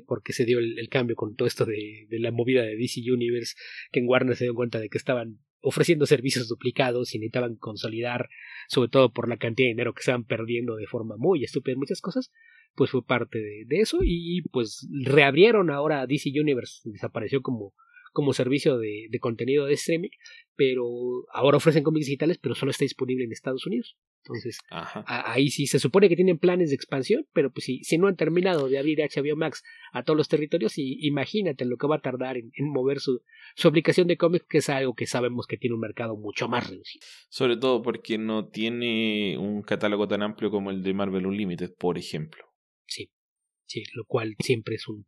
Porque se dio el, cambio con todo esto de, de, la movida de DC Universe, que en Warner se dio cuenta de que estaban ofreciendo servicios duplicados y necesitaban consolidar, sobre todo por la cantidad de dinero que estaban perdiendo de forma muy estúpida en muchas cosas, pues fue parte de, de eso y pues reabrieron ahora DC Universe, desapareció como como servicio de, de, contenido de streaming, pero ahora ofrecen cómics digitales, pero solo está disponible en Estados Unidos. Entonces, a, ahí sí se supone que tienen planes de expansión, pero pues si, si no han terminado de abrir HBO Max a todos los territorios, y imagínate lo que va a tardar en, en mover su, su aplicación de cómics, que es algo que sabemos que tiene un mercado mucho más reducido. Sobre todo porque no tiene un catálogo tan amplio como el de Marvel Unlimited, por ejemplo. Sí, sí, lo cual siempre es un,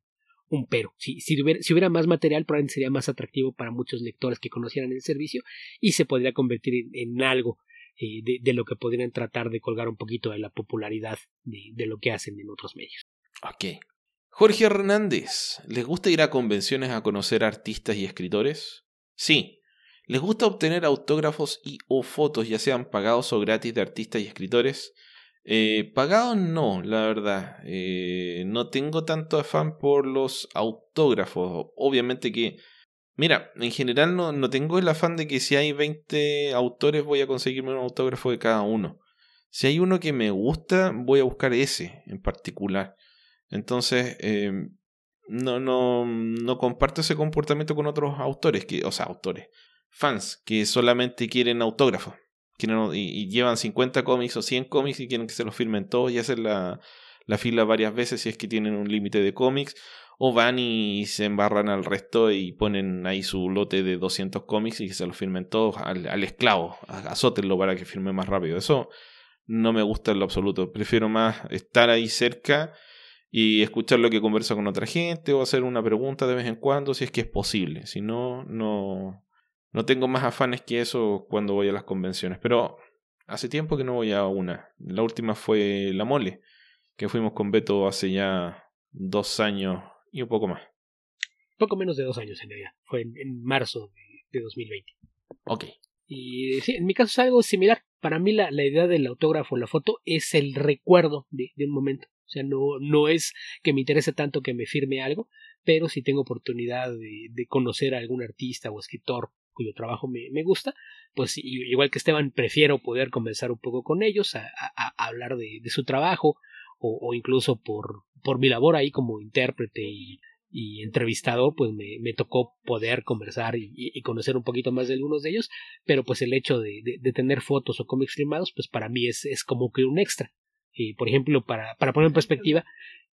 un pero. Si, si, hubiera, si hubiera más material, probablemente sería más atractivo para muchos lectores que conocieran el servicio y se podría convertir en, algo eh, de, lo que podrían tratar de colgar un poquito de la popularidad de, de lo que hacen en otros medios. Ok. Jorge Hernández, ¿les gusta ir a convenciones a conocer artistas y escritores? Sí. ¿Les gusta obtener autógrafos y o fotos, ya sean pagados o gratis, de artistas y escritores? Eh, pagados no, la verdad. Eh, no tengo tanto afán por los autógrafos. Obviamente que... Mira, en general no, no tengo el afán de que si hay 20 autores voy a conseguirme un autógrafo de cada uno. Si hay uno que me gusta, voy a buscar ese en particular. Entonces, eh, no, no, no comparto ese comportamiento con otros autores, que, o sea, autores, fans, que solamente quieren autógrafos quieren, y, llevan 50 cómics o 100 cómics y quieren que se los firmen todos y hacen la, la fila varias veces si es que tienen un límite de cómics. O van y se embarran al resto y ponen ahí su lote de 200 cómics y que se los firmen todos al, al esclavo. Azótenlo para que firme más rápido. Eso no me gusta en lo absoluto. Prefiero más estar ahí cerca y escuchar lo que conversa con otra gente o hacer una pregunta de vez en cuando si es que es posible. Si no, no, no tengo más afanes que eso cuando voy a las convenciones. Pero hace tiempo que no voy a una. La última fue La Mole, que fuimos con Beto hace ya dos años y un poco más. Poco menos de dos años en realidad. Fue en, en marzo de, de 2020. Ok. Y sí, en mi caso es algo similar. Para mí la, la idea del autógrafo, la foto, es el recuerdo de, de un momento. O sea, no, no es que me interese tanto que me firme algo, pero si tengo oportunidad de, de conocer a algún artista o escritor cuyo trabajo me, me, gusta, pues igual que Esteban, prefiero poder conversar un poco con ellos, a, a, a hablar de, de, su trabajo, o, o, incluso por, por mi labor ahí como intérprete y, y entrevistador, pues me, me, tocó poder conversar y, y, conocer un poquito más de algunos de ellos, pero pues el hecho de, de, de tener fotos o cómics firmados, pues para mí es, es como que un extra. Y, por ejemplo, para, para poner en perspectiva,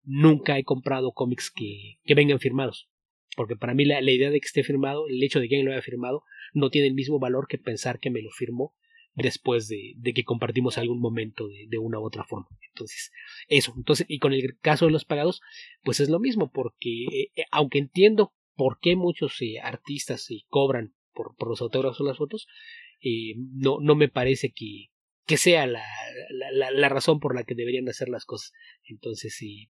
nunca he comprado cómics que, que vengan firmados porque para mí la, la, idea de que esté firmado, el hecho de que alguien lo haya firmado, no tiene el mismo valor que pensar que me lo firmó después de, de que compartimos algún momento de, de, una u otra forma. Entonces, eso. Entonces, y con el caso de los pagados, pues es lo mismo, porque eh, aunque entiendo por qué muchos eh, artistas eh, cobran por, por, los autógrafos o las fotos, eh, no, no me parece que, que sea la, la, la, razón por la que deberían hacer las cosas. Entonces, sí,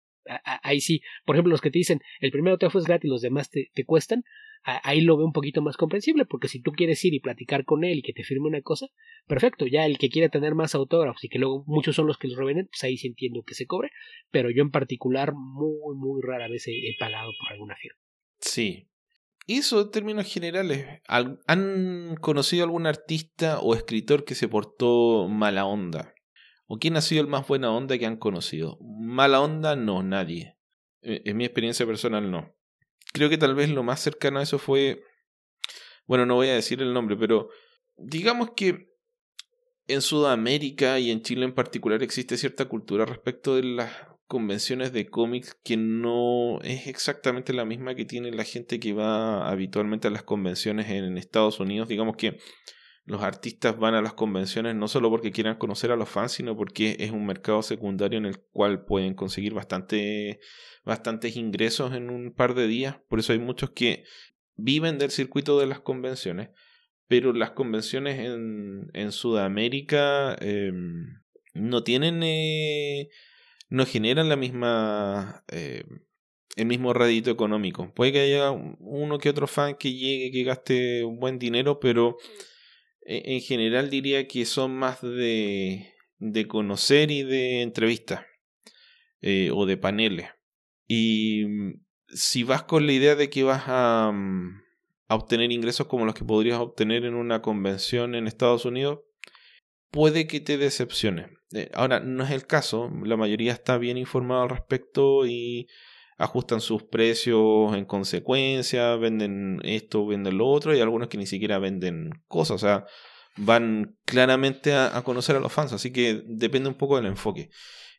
ahí sí, por ejemplo, los que te dicen el primer autógrafo es gratis y los demás te, te cuestan, ahí lo veo un poquito más comprensible, porque si tú quieres ir y platicar con él y que te firme una cosa, perfecto, ya el que quiera tener más autógrafos y que luego muchos son los que los revenden, pues ahí sí entiendo que se cobre, pero yo en particular muy, muy rara vez he, he pagado por alguna firma. Sí. Y eso en términos generales, ¿han conocido algún artista o escritor que se portó mala onda? ¿O quién ha sido el más buena onda que han conocido? Mala onda, no, nadie. En mi experiencia personal, no. Creo que tal vez lo más cercano a eso fue bueno, no voy a decir el nombre, pero digamos que en Sudamérica y en Chile en particular existe cierta cultura respecto de las convenciones de cómics que no es exactamente la misma que tiene la gente que va habitualmente a las convenciones en Estados Unidos. Digamos que los artistas van a las convenciones no solo porque quieran conocer a los fans, sino porque es un mercado secundario en el cual pueden conseguir bastante, bastantes ingresos en un par de días. Por eso hay muchos que viven del circuito de las convenciones, pero las convenciones en, en Sudamérica em, no tienen, eh, no generan la misma, eh, el mismo rédito económico. Puede que haya uno que otro fan que llegue, que gaste un buen dinero, pero en general diría que son más de, de conocer y de entrevistas eh, o de paneles. Y mm, si vas con la idea de que vas a, mm, a obtener ingresos como los que podrías obtener en una convención en Estados Unidos, puede que te decepcione. Eh, ahora, no es el caso, la mayoría está bien informado al respecto y ajustan sus precios en consecuencia, venden esto, venden lo otro, y algunos que ni siquiera venden cosas, o sea, van claramente a, conocer a los fans, así que depende un poco del enfoque.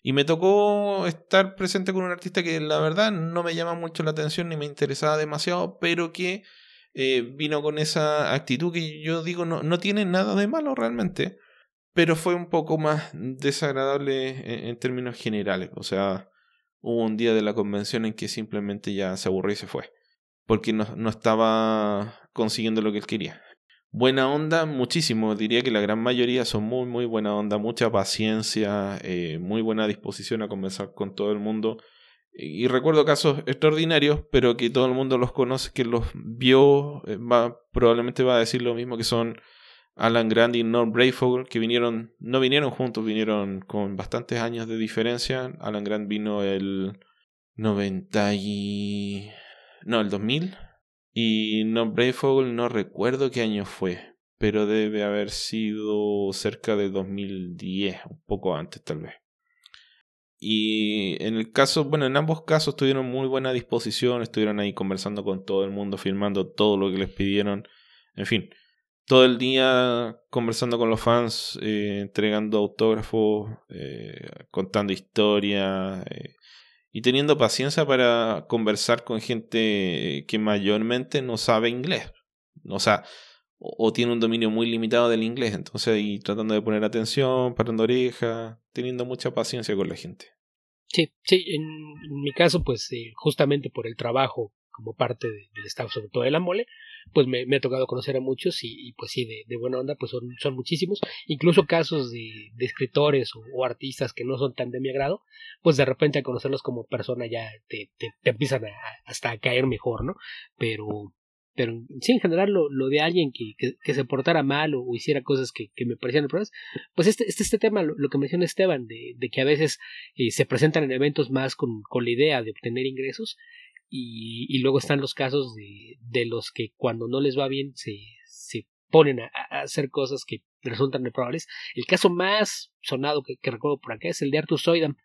Y me tocó estar presente con un artista que la verdad no me llama mucho la atención ni me interesaba demasiado, pero que eh, vino con esa actitud que yo digo no, no tiene nada de malo realmente, pero fue un poco más desagradable en términos generales. O sea, hubo un día de la convención en que simplemente ya se aburrió y se fue. Porque no, no estaba consiguiendo lo que él quería. Buena onda, muchísimo. Diría que la gran mayoría son muy, muy buena onda, mucha paciencia, eh, muy buena disposición a conversar con todo el mundo. Y recuerdo casos extraordinarios, pero que todo el mundo los conoce, que los vio, eh, va, probablemente va a decir lo mismo que son Alan Grant y Norm Brayfogle, que vinieron, no vinieron juntos, vinieron con bastantes años de diferencia. Alan Grant vino el 90 y... no, el 2000. Y Norm Brayfogle no recuerdo qué año fue, pero debe haber sido cerca de 2010, un poco antes tal vez. Y en el caso, bueno, en ambos casos tuvieron muy buena disposición, estuvieron ahí conversando con todo el mundo, firmando todo lo que les pidieron. En fin, todo el día conversando con los fans, eh, entregando autógrafos, eh, contando historias eh, y teniendo paciencia para conversar con gente que mayormente no sabe inglés. O sea, o, tiene un dominio muy limitado del inglés. Entonces, y tratando de poner atención, parando oreja, teniendo mucha paciencia con la gente. Sí, sí, en, mi caso, pues justamente por el trabajo como parte del staff, sobre todo de la mole, pues me, ha tocado conocer a muchos y, pues sí, de, buena onda, pues son, son muchísimos. Incluso casos de, de escritores o, artistas que no son tan de mi agrado, pues de repente a conocerlos como persona ya te, te, empiezan a, hasta a caer mejor, ¿no? Pero, pero sí, en general lo, lo de alguien que, que, se portara mal o, hiciera cosas que, que me parecían pruebas, pues este, este, este tema, lo, que menciona Esteban, de, de que a veces eh, se presentan en eventos más con, con la idea de obtener ingresos, y, luego están los casos de, de, los que cuando no les va bien se, se ponen a, hacer cosas que resultan improbables. El caso más sonado que, recuerdo por acá es el de Arthur Soydam,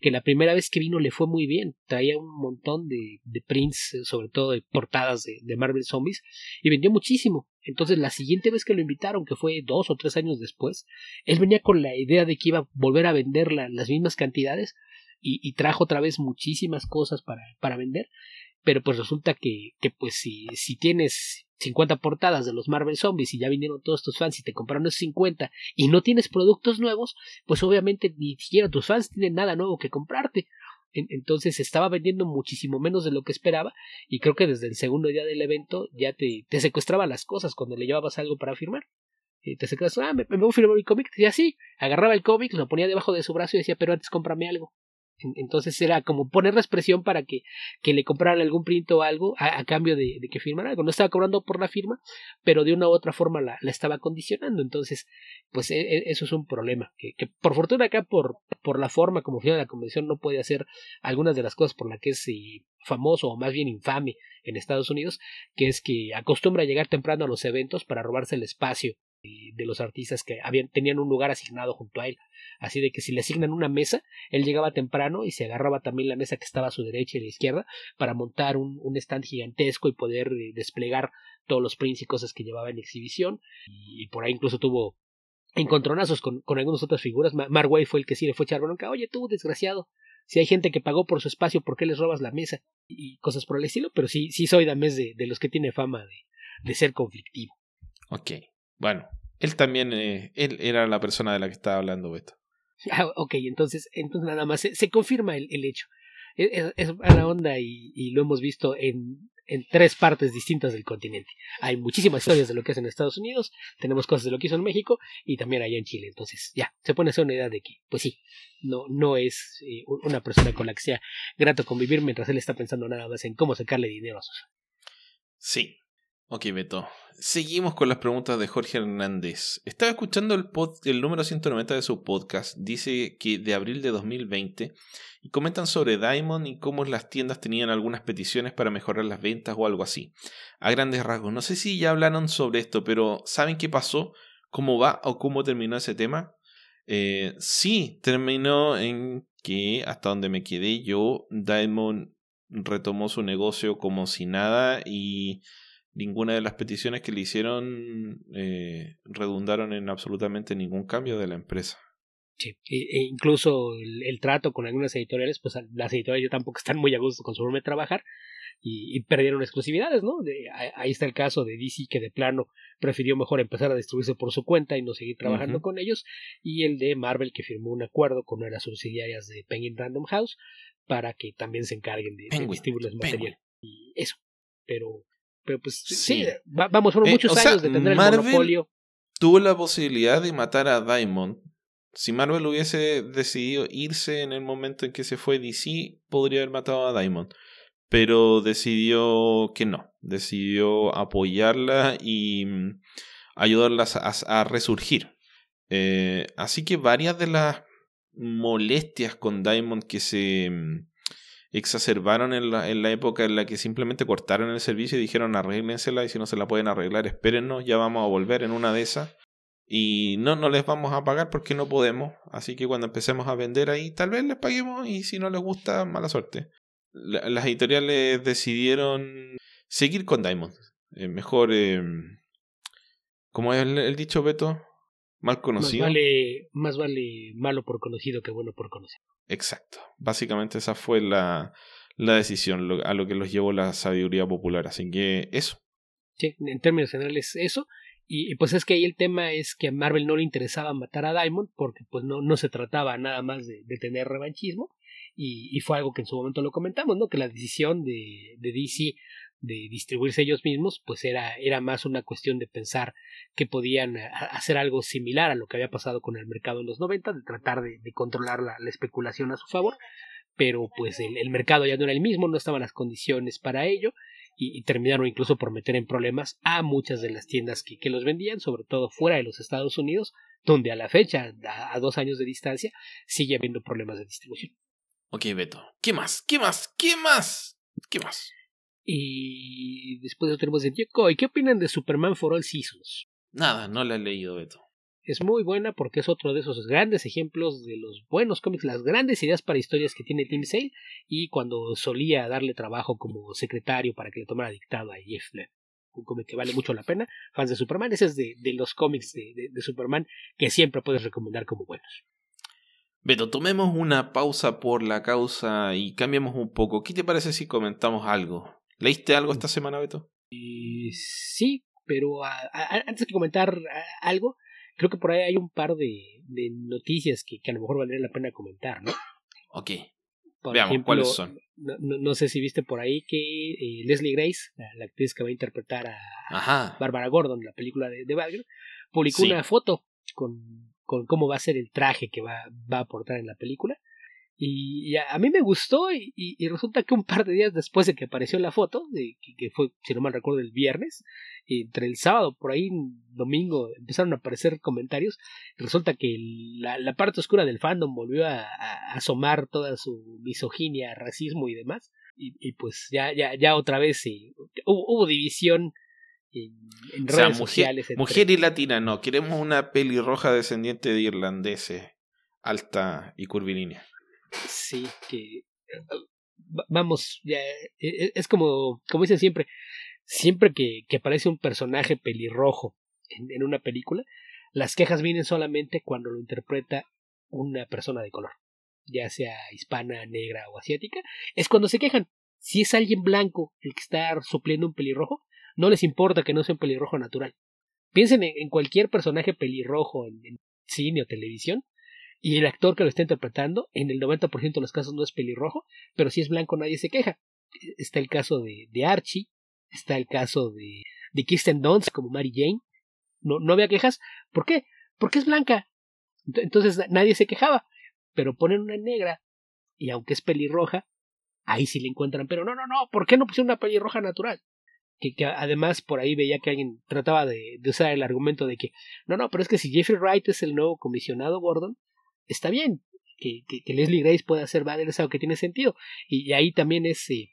que la primera vez que vino le fue muy bien. Traía un montón de, de prints, eh, sobre todo de portadas de, de, Marvel Zombies, y vendió muchísimo. Entonces, la siguiente vez que lo invitaron, que fue dos o tres años después, él venía con la idea de que iba a volver a vender las mismas cantidades, y, trajo otra vez muchísimas cosas para, para vender, pero pues resulta que, que pues si, si tienes 50 portadas de los Marvel Zombies y ya vinieron todos tus fans y te compraron esos 50 y no tienes productos nuevos, pues obviamente ni siquiera tus fans tienen nada nuevo que comprarte. Entonces estaba vendiendo muchísimo menos de lo que esperaba y creo que desde el segundo día del evento ya te, te secuestraba las cosas cuando le llevabas algo para firmar. Y te secuestraba, ah, me, me voy a firmar mi cómic, y así, agarraba el cómic, lo ponía debajo de su brazo y decía, pero antes cómprame algo. Entonces era como poner la expresión para que, que le compraran algún print o algo a, cambio de, que firmara algo. No estaba cobrando por la firma, pero de una u otra forma la, la estaba condicionando. Entonces, pues e, e, eso es un problema. Que, que, por fortuna acá, por, por la forma como funciona la convención, no puede hacer algunas de las cosas por las que es eh, famoso o más bien infame en Estados Unidos, que es que acostumbra a llegar temprano a los eventos para robarse el espacio de los artistas que habían, tenían un lugar asignado junto a él. Así de que si le asignan una mesa, él llegaba temprano y se agarraba también la mesa que estaba a su derecha y a la izquierda para montar un, stand gigantesco y poder eh, desplegar todos los prints y cosas que llevaba en exhibición. Y, por ahí incluso tuvo encontronazos con, algunas otras figuras. Mark fue el que sí le fue echar bronca. Oye, tú, desgraciado, si hay gente que pagó por su espacio, ¿por qué les robas la mesa? Y cosas por el estilo, pero sí, sí soy Damés de, de los que tiene fama de, de ser conflictivo. Ok, bueno, él también, eh, él era la persona de la que estaba hablando Beto. *laughs* Ah, ok, entonces, entonces nada más se, confirma el, el hecho. Es, es, la onda y, y, lo hemos visto en, en tres partes distintas del continente. Hay muchísimas historias de lo que es en Estados Unidos, tenemos cosas de lo que hizo en México y también allá en Chile. Entonces, ya, se pone a hacer una idea de que, pues sí, no, no es eh, una persona con la que sea grato convivir mientras él está pensando nada más en cómo sacarle dinero a sus. Sí, Ok, Beto. Seguimos con las preguntas de Jorge Hernández. Estaba escuchando el, pod, el número 190 de su podcast. Dice que de abril de 2020 y comentan sobre Diamond y cómo las tiendas tenían algunas peticiones para mejorar las ventas o algo así. A grandes rasgos. No sé si ya hablaron sobre esto, pero ¿saben qué pasó? ¿Cómo va o cómo terminó ese tema? Eh, sí, terminó en que hasta donde me quedé yo, Diamond retomó su negocio como si nada y ninguna de las peticiones que le hicieron eh, redundaron en absolutamente ningún cambio de la empresa. Sí, e, e incluso el, trato con algunas editoriales, pues las editoriales ya tampoco *laughs* están muy a gusto con su forma de trabajar y, perdieron exclusividades, ¿no? ahí está el caso de DC que de plano prefirió mejor empezar a distribuirse por su cuenta y no seguir trabajando con ellos y el de Marvel que firmó un acuerdo con una de las subsidiarias de Penguin Random House para que también se encarguen de, distribuir material y eso, pero pero pues sí, vamos, fueron eh, muchos años de tener el monopolio. Tuvo la posibilidad de matar a Diamond. Si Marvel hubiese decidido irse en el momento en que se fue DC, podría haber matado a Diamond. Pero decidió que no. Decidió apoyarla y mm, ayudarla a, resurgir. Eh, así que varias de las molestias con Diamond que se mm, exacerbaron en la, en la época en la que simplemente cortaron el servicio y dijeron arréglensela y si no se la pueden arreglar, espérennos, ya vamos a volver en una de esas. Y no, no les vamos a pagar porque no podemos. Así que cuando empecemos a vender ahí, tal vez les paguemos y si no les gusta, mala suerte. las editoriales decidieron seguir con Diamond. Eh, mejor, eh, como es el, dicho Beto, mal conocido. Más vale, más vale malo por conocido que bueno por conocido. Exacto. Básicamente esa fue la, la decisión a lo que los llevó la sabiduría popular. Así que eso. Sí, en términos generales eso. Y, pues es que ahí el tema es que a Marvel no le interesaba matar a Diamond porque pues no, no se trataba nada más de, de tener revanchismo. Y, y, fue algo que en su momento lo comentamos, ¿no? Que la decisión de, de DC de distribuirse ellos mismos, pues era, era más una cuestión de pensar que podían eh, hacer algo similar a lo que había pasado con el mercado en los 90, de tratar de, controlar la, especulación a su favor, pero pues el, mercado ya no era el mismo, no estaban las condiciones para ello, y, terminaron incluso por meter en problemas a muchas de las tiendas que, que, los vendían, sobre todo fuera de los Estados Unidos, donde a la fecha, a, a dos años de distancia, sigue habiendo problemas de distribución. Ok, Beto. ¿Qué más? ¿Qué más? ¿Qué más? ¿Qué más? Y después lo tenemos de ¿Y ¿Qué opinan de Superman for All Seasons? Nada, no la he leído, Beto. Es muy buena porque es otro de esos grandes ejemplos de los buenos cómics, las grandes ideas para historias que tiene Tim Sale y cuando solía darle trabajo como secretario para que le tomara dictado a Jeff Lemire. Un cómic que vale mucho la pena. Fans de Superman, ese es de, de los cómics de, de Superman que siempre puedes recomendar como buenos. Beto, tomemos una pausa por la causa y cambiemos un poco. ¿Qué te parece si comentamos algo? ¿Leíste algo esta semana, Beto? sí, pero antes de comentar algo, creo que por ahí hay un par de, de noticias que, que, a lo mejor valdría la pena comentar, ¿no? Ok. Veamos cuáles son. No, no, sé si viste por ahí que eh, Leslie Grace, la, actriz que va a interpretar a Bárbara Gordon en la película de, de publicó una foto con, con cómo va a ser el traje que va, va a aportar en la película. Y, a, mí me gustó y, resulta que un par de días después de que apareció la foto, de, que, fue, si no mal recuerdo, el viernes, entre el sábado, por ahí, domingo, empezaron a aparecer comentarios. Resulta que la, la parte oscura del fandom volvió a, asomar toda su misoginia, racismo y demás. Y, pues ya, ya, ya otra vez sí, hubo, división en, redes sociales. Mujer y latina, no. Queremos una pelirroja descendiente de irlandeses, alta y curvilínea. Sí, que. Vamos, ya, e, e, es como, como dicen siempre, siempre que, que aparece un personaje pelirrojo en, en una película, las quejas vienen solamente cuando lo interpreta una persona de color, ya sea hispana, negra o asiática, es cuando se quejan. Si es alguien blanco el que está supliendo un pelirrojo, no les importa que no sea un pelirrojo natural. Piensen en, cualquier personaje pelirrojo en, cine o televisión y el actor que lo está interpretando, en el 90% de los casos no es pelirrojo, pero si es blanco nadie se queja. Está el caso de, de Archie, está el caso de, de Kirsten Dunst como Mary Jane. No, no había quejas. ¿Por qué? Porque es blanca. Entonces nadie se quejaba. Pero ponen una negra y aunque es pelirroja, ahí sí le encuentran. Pero no, no, no, ¿por qué no pusieron una pelirroja natural? que, además por ahí veía que alguien trataba de, usar el argumento de que no, no, pero es que si Jeffrey Wright es el nuevo comisionado Gordon, está bien que, que, Leslie Grace pueda ser Bader, es algo que tiene sentido. Y, ahí también es, eh,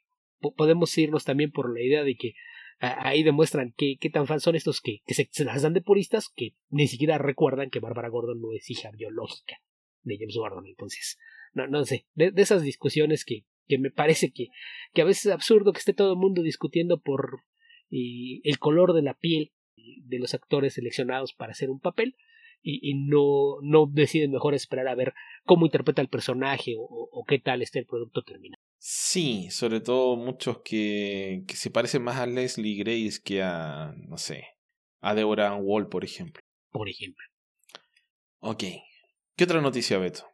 podemos irnos también por la idea de que ahí demuestran qué, qué tan fans son estos que, que se, las dan de puristas que ni siquiera recuerdan que Bárbara Gordon no es hija biológica de James Gordon. Entonces, no, no sé, de, esas discusiones que, que me parece que, que a veces es absurdo que esté todo el mundo discutiendo por y el color de la piel de los actores seleccionados para hacer un papel y, no, no deciden mejor esperar a ver cómo interpreta el personaje o, qué tal está el producto terminado. Sí, sobre todo muchos que, que se parecen más a Leslie Grace que a, no sé, a Deborah Wall, por ejemplo. Por ejemplo. Ok. ¿Qué otra noticia, Beto?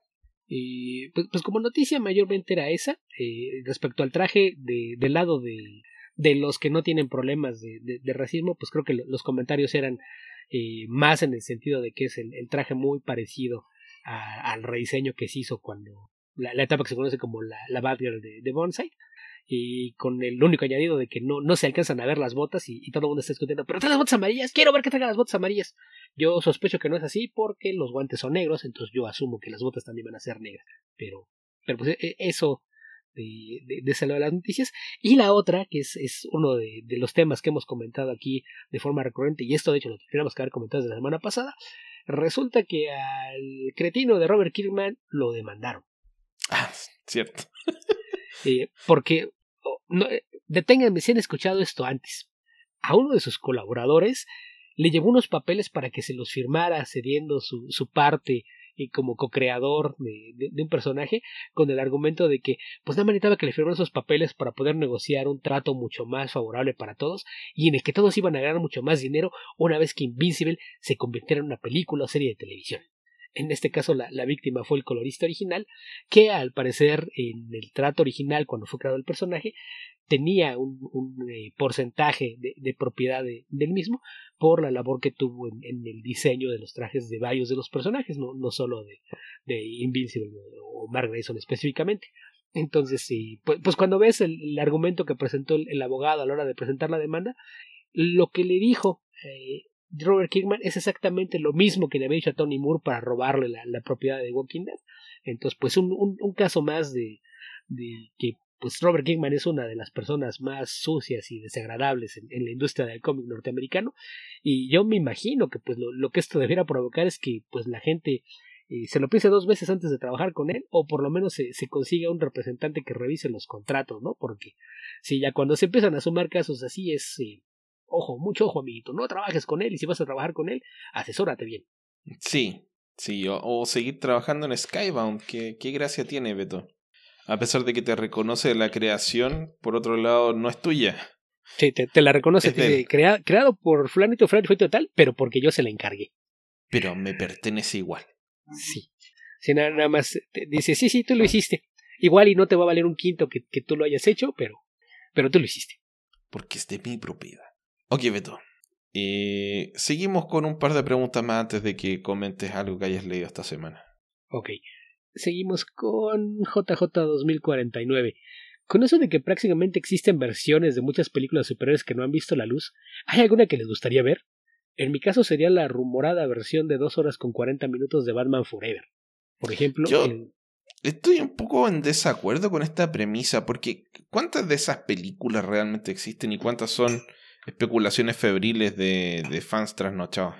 pues, pues, como noticia mayormente era esa, eh, respecto al traje de, del lado del, de los que no tienen problemas de, de, racismo, pues creo que los comentarios eran eh, más en el sentido de que es el, traje muy parecido al rediseño que se hizo cuando la, etapa que se conoce como la, la Batgirl de, de Bonsai y con el único añadido de que no, no se alcanzan a ver las botas y, todo el mundo está discutiendo, pero trae las botas amarillas, quiero ver que traigan las botas amarillas. Yo sospecho que no es así porque los guantes son negros, entonces yo asumo que las botas también van a ser negras. Pero, pero pues e, eso de, de, de de las noticias. Y la otra, que es, es uno de, de, los temas que hemos comentado aquí de forma recurrente, y esto de hecho lo tenemos que haber comentado desde la semana pasada, resulta que al cretino de Robert Kirkman lo demandaron. Ah, cierto. Eh, porque, oh, no, eh, deténganme si han escuchado esto antes. A uno de sus colaboradores le llevó unos papeles para que se los firmara cediendo su, su parte y como co-creador de, un personaje con el argumento de que pues nada necesitaba que le firmaran esos papeles para poder negociar un trato mucho más favorable para todos y en el que todos iban a ganar mucho más dinero una vez que Invincible se convirtiera en una película o serie de televisión. En este caso la, la, víctima fue el colorista original, que al parecer en el trato original, cuando fue creado el personaje, tenía un, eh, porcentaje de propiedad del mismo por la labor que tuvo en, el diseño de los trajes de varios de los personajes, no, no solo de, de Invincible o Mark Grayson específicamente. Entonces, sí, pues, pues cuando ves el, argumento que presentó el, abogado a la hora de presentar la demanda, lo que le dijo eh, Robert Kirkman es exactamente lo mismo que le había dicho a Tony Moore para robarle la, la propiedad de Walking Dead. Entonces, pues un, un, un caso más de, de que pues Robert Kingman es una de las personas más sucias y desagradables en, la industria del cómic norteamericano y yo me imagino que pues lo, que esto debiera provocar es que pues la gente eh, se lo piense dos veces antes de trabajar con él o por lo menos se, consiga un representante que revise los contratos, ¿no? Porque si ya cuando se empiezan a sumar casos así es eh, ojo, mucho ojo amiguito, no trabajes con él y si vas a trabajar con él, asesórate bien. Sí, sí, o, seguir trabajando en Skybound, ¿Qué, qué gracia tiene Beto a pesar de que te reconoce la creación, por otro lado no es tuya. Sí, te, la reconoce, creado por Flanito, Flanito fue total, pero porque yo se la encargué. Pero me pertenece igual. Sí. Si nada, nada más dice, sí, sí, tú lo hiciste. Igual y no te va a valer un quinto que, que tú lo hayas hecho, pero, pero tú lo hiciste. Porque es de mi propiedad. Ok, Beto. Eh, seguimos con un par de preguntas más antes de que comentes algo que hayas leído esta semana. Ok seguimos con JJ 2049. Con eso de que prácticamente existen versiones de muchas películas superiores que no han visto la luz, ¿hay alguna que les gustaría ver? En mi caso sería la rumorada versión de 2 horas con 40 minutos de Batman Forever. Por ejemplo, Yo estoy un poco en desacuerdo con esta premisa, porque ¿cuántas de esas películas realmente existen y cuántas son especulaciones febriles de, de fans trasnochados.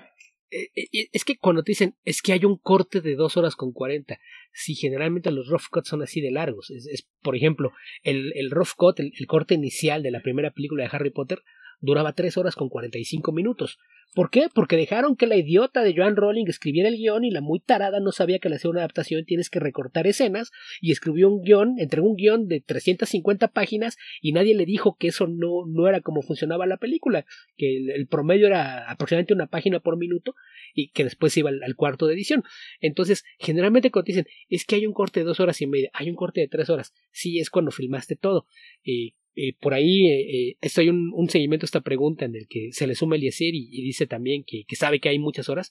Eh, eh, es que cuando te dicen es que hay un corte de dos horas con cuarenta, si generalmente los rough cuts son así de largos, es, por ejemplo, el, el rough cut, el, corte inicial de la primera película de Harry Potter, duraba tres horas con cuarenta y cinco minutos. ¿Por qué? Porque dejaron que la idiota de Joan Rowling escribiera el guion y la muy tarada no sabía que al hacer una adaptación tienes que recortar escenas y escribió un guion, entregó un guion de 350 páginas y nadie le dijo que eso no, no era como funcionaba la película, que el, promedio era aproximadamente una página por minuto y que después iba al, cuarto de edición. Entonces, generalmente cuando te dicen es que hay un corte de dos horas y media, hay un corte de tres horas, sí es cuando filmaste todo. Eh, eh, por ahí eh, eh hay un, un, seguimiento a esta pregunta en el que se le suma Eliezer y, y dice también que, sabe que hay muchas horas.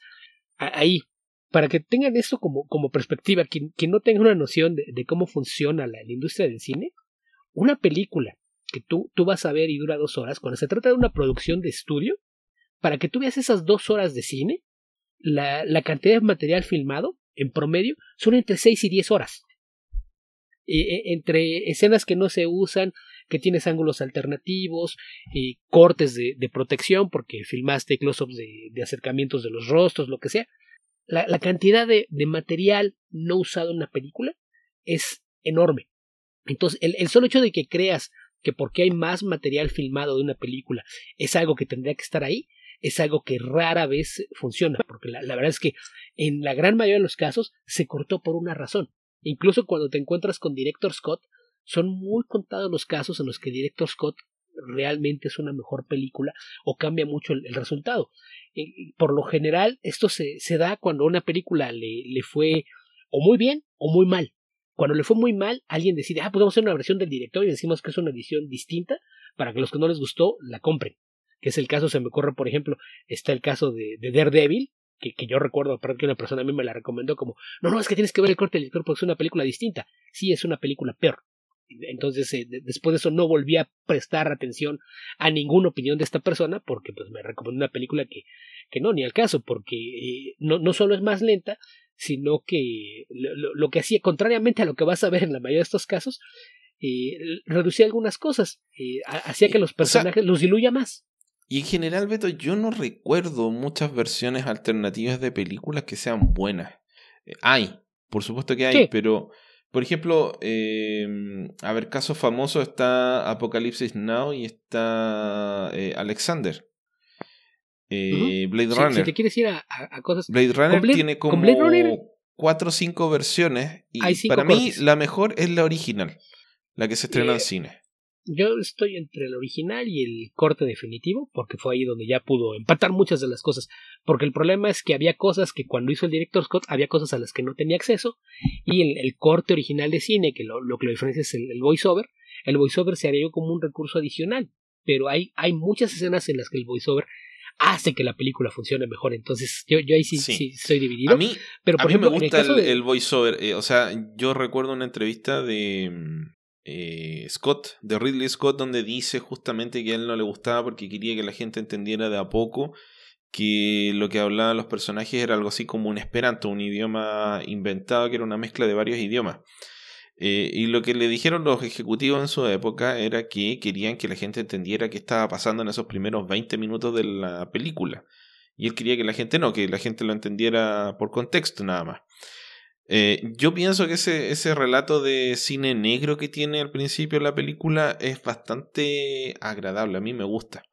ahí, para que tengan esto como, como perspectiva, quien, no tenga una noción de, cómo funciona la, industria del cine, una película que tú, tú vas a ver y dura dos horas, cuando se trata de una producción de estudio, para que tú veas esas dos horas de cine, la, la cantidad de material filmado, en promedio, son entre seis y diez horas. entre escenas que no se usan, que tienes ángulos alternativos, y cortes de, protección, porque filmaste close-ups de, acercamientos de los rostros, lo que sea. La, cantidad de, material no usado en una película es enorme. Entonces, el, solo hecho de que creas que porque hay más material filmado de una película es algo que tendría que estar ahí, es algo que rara vez funciona, porque la, verdad es que en la gran mayoría de los casos se cortó por una razón. Incluso cuando te encuentras con Director Scott, son muy contados los casos en los que Director Scott realmente es una mejor película o cambia mucho el, resultado. Eh, por lo general, esto se, se da cuando una película le, le, fue o muy bien o muy mal. Cuando le fue muy mal, alguien decide, ah, podemos hacer una versión del director y decimos que es una edición distinta para que los que no les gustó la compren. Que es el caso, se me ocurre, por ejemplo, está el caso de, de Daredevil, que, que, yo recuerdo, pero que una persona a mí me la recomendó como, no, no, es que tienes que ver el corte del director porque es una película distinta. Sí, es una película peor. Entonces, eh, después de eso no volví a prestar atención a ninguna opinión de esta persona porque pues me recomendó una película que, que no, ni al caso, porque eh, no, no solo es más lenta, sino que lo, que hacía, contrariamente a lo que vas a ver en la mayoría de estos casos, eh, reducía algunas cosas, hacía que los personajes los diluya más. Y en general, Beto, yo no recuerdo muchas versiones alternativas de películas que sean buenas. hay, por supuesto que hay, pero por ejemplo, eh, a ver, casos famosos está Apocalipsis Now y está eh, Alexander. Eh, Blade Runner. Si, te quieres ir a, cosas. Blade Runner tiene como cuatro o cinco versiones. Y para mí, la mejor es la original, la que se estrenó en cine. Yo estoy entre el original y el corte definitivo, porque fue ahí donde ya pudo empatar muchas de las cosas. Porque el problema es que había cosas que cuando hizo el director Scott había cosas a las que no tenía acceso, y el, el corte original de cine, que lo, que lo diferencia es el, voiceover, el voiceover se haría como un recurso adicional. Pero hay, hay muchas escenas en las que el voiceover hace que la película funcione mejor. Entonces, yo, yo ahí sí, sí. estoy dividido. A mí, pero por ejemplo, me gusta el, voiceover. Eh, o sea, yo recuerdo una entrevista de mm, eh, Scott, de Ridley Scott, donde dice justamente que a él no le gustaba porque quería que la gente entendiera de a poco que lo que hablaban los personajes era algo así como un esperanto, un idioma inventado que era una mezcla de varios idiomas. Eh, y lo que le dijeron los ejecutivos en su época era que querían que la gente entendiera qué estaba pasando en esos primeros 20 minutos de la película. Y él quería que la gente no, que la gente lo entendiera por contexto nada más. Eh, yo pienso que ese, ese relato de cine negro que tiene al principio la película es bastante agradable, a mí me gusta.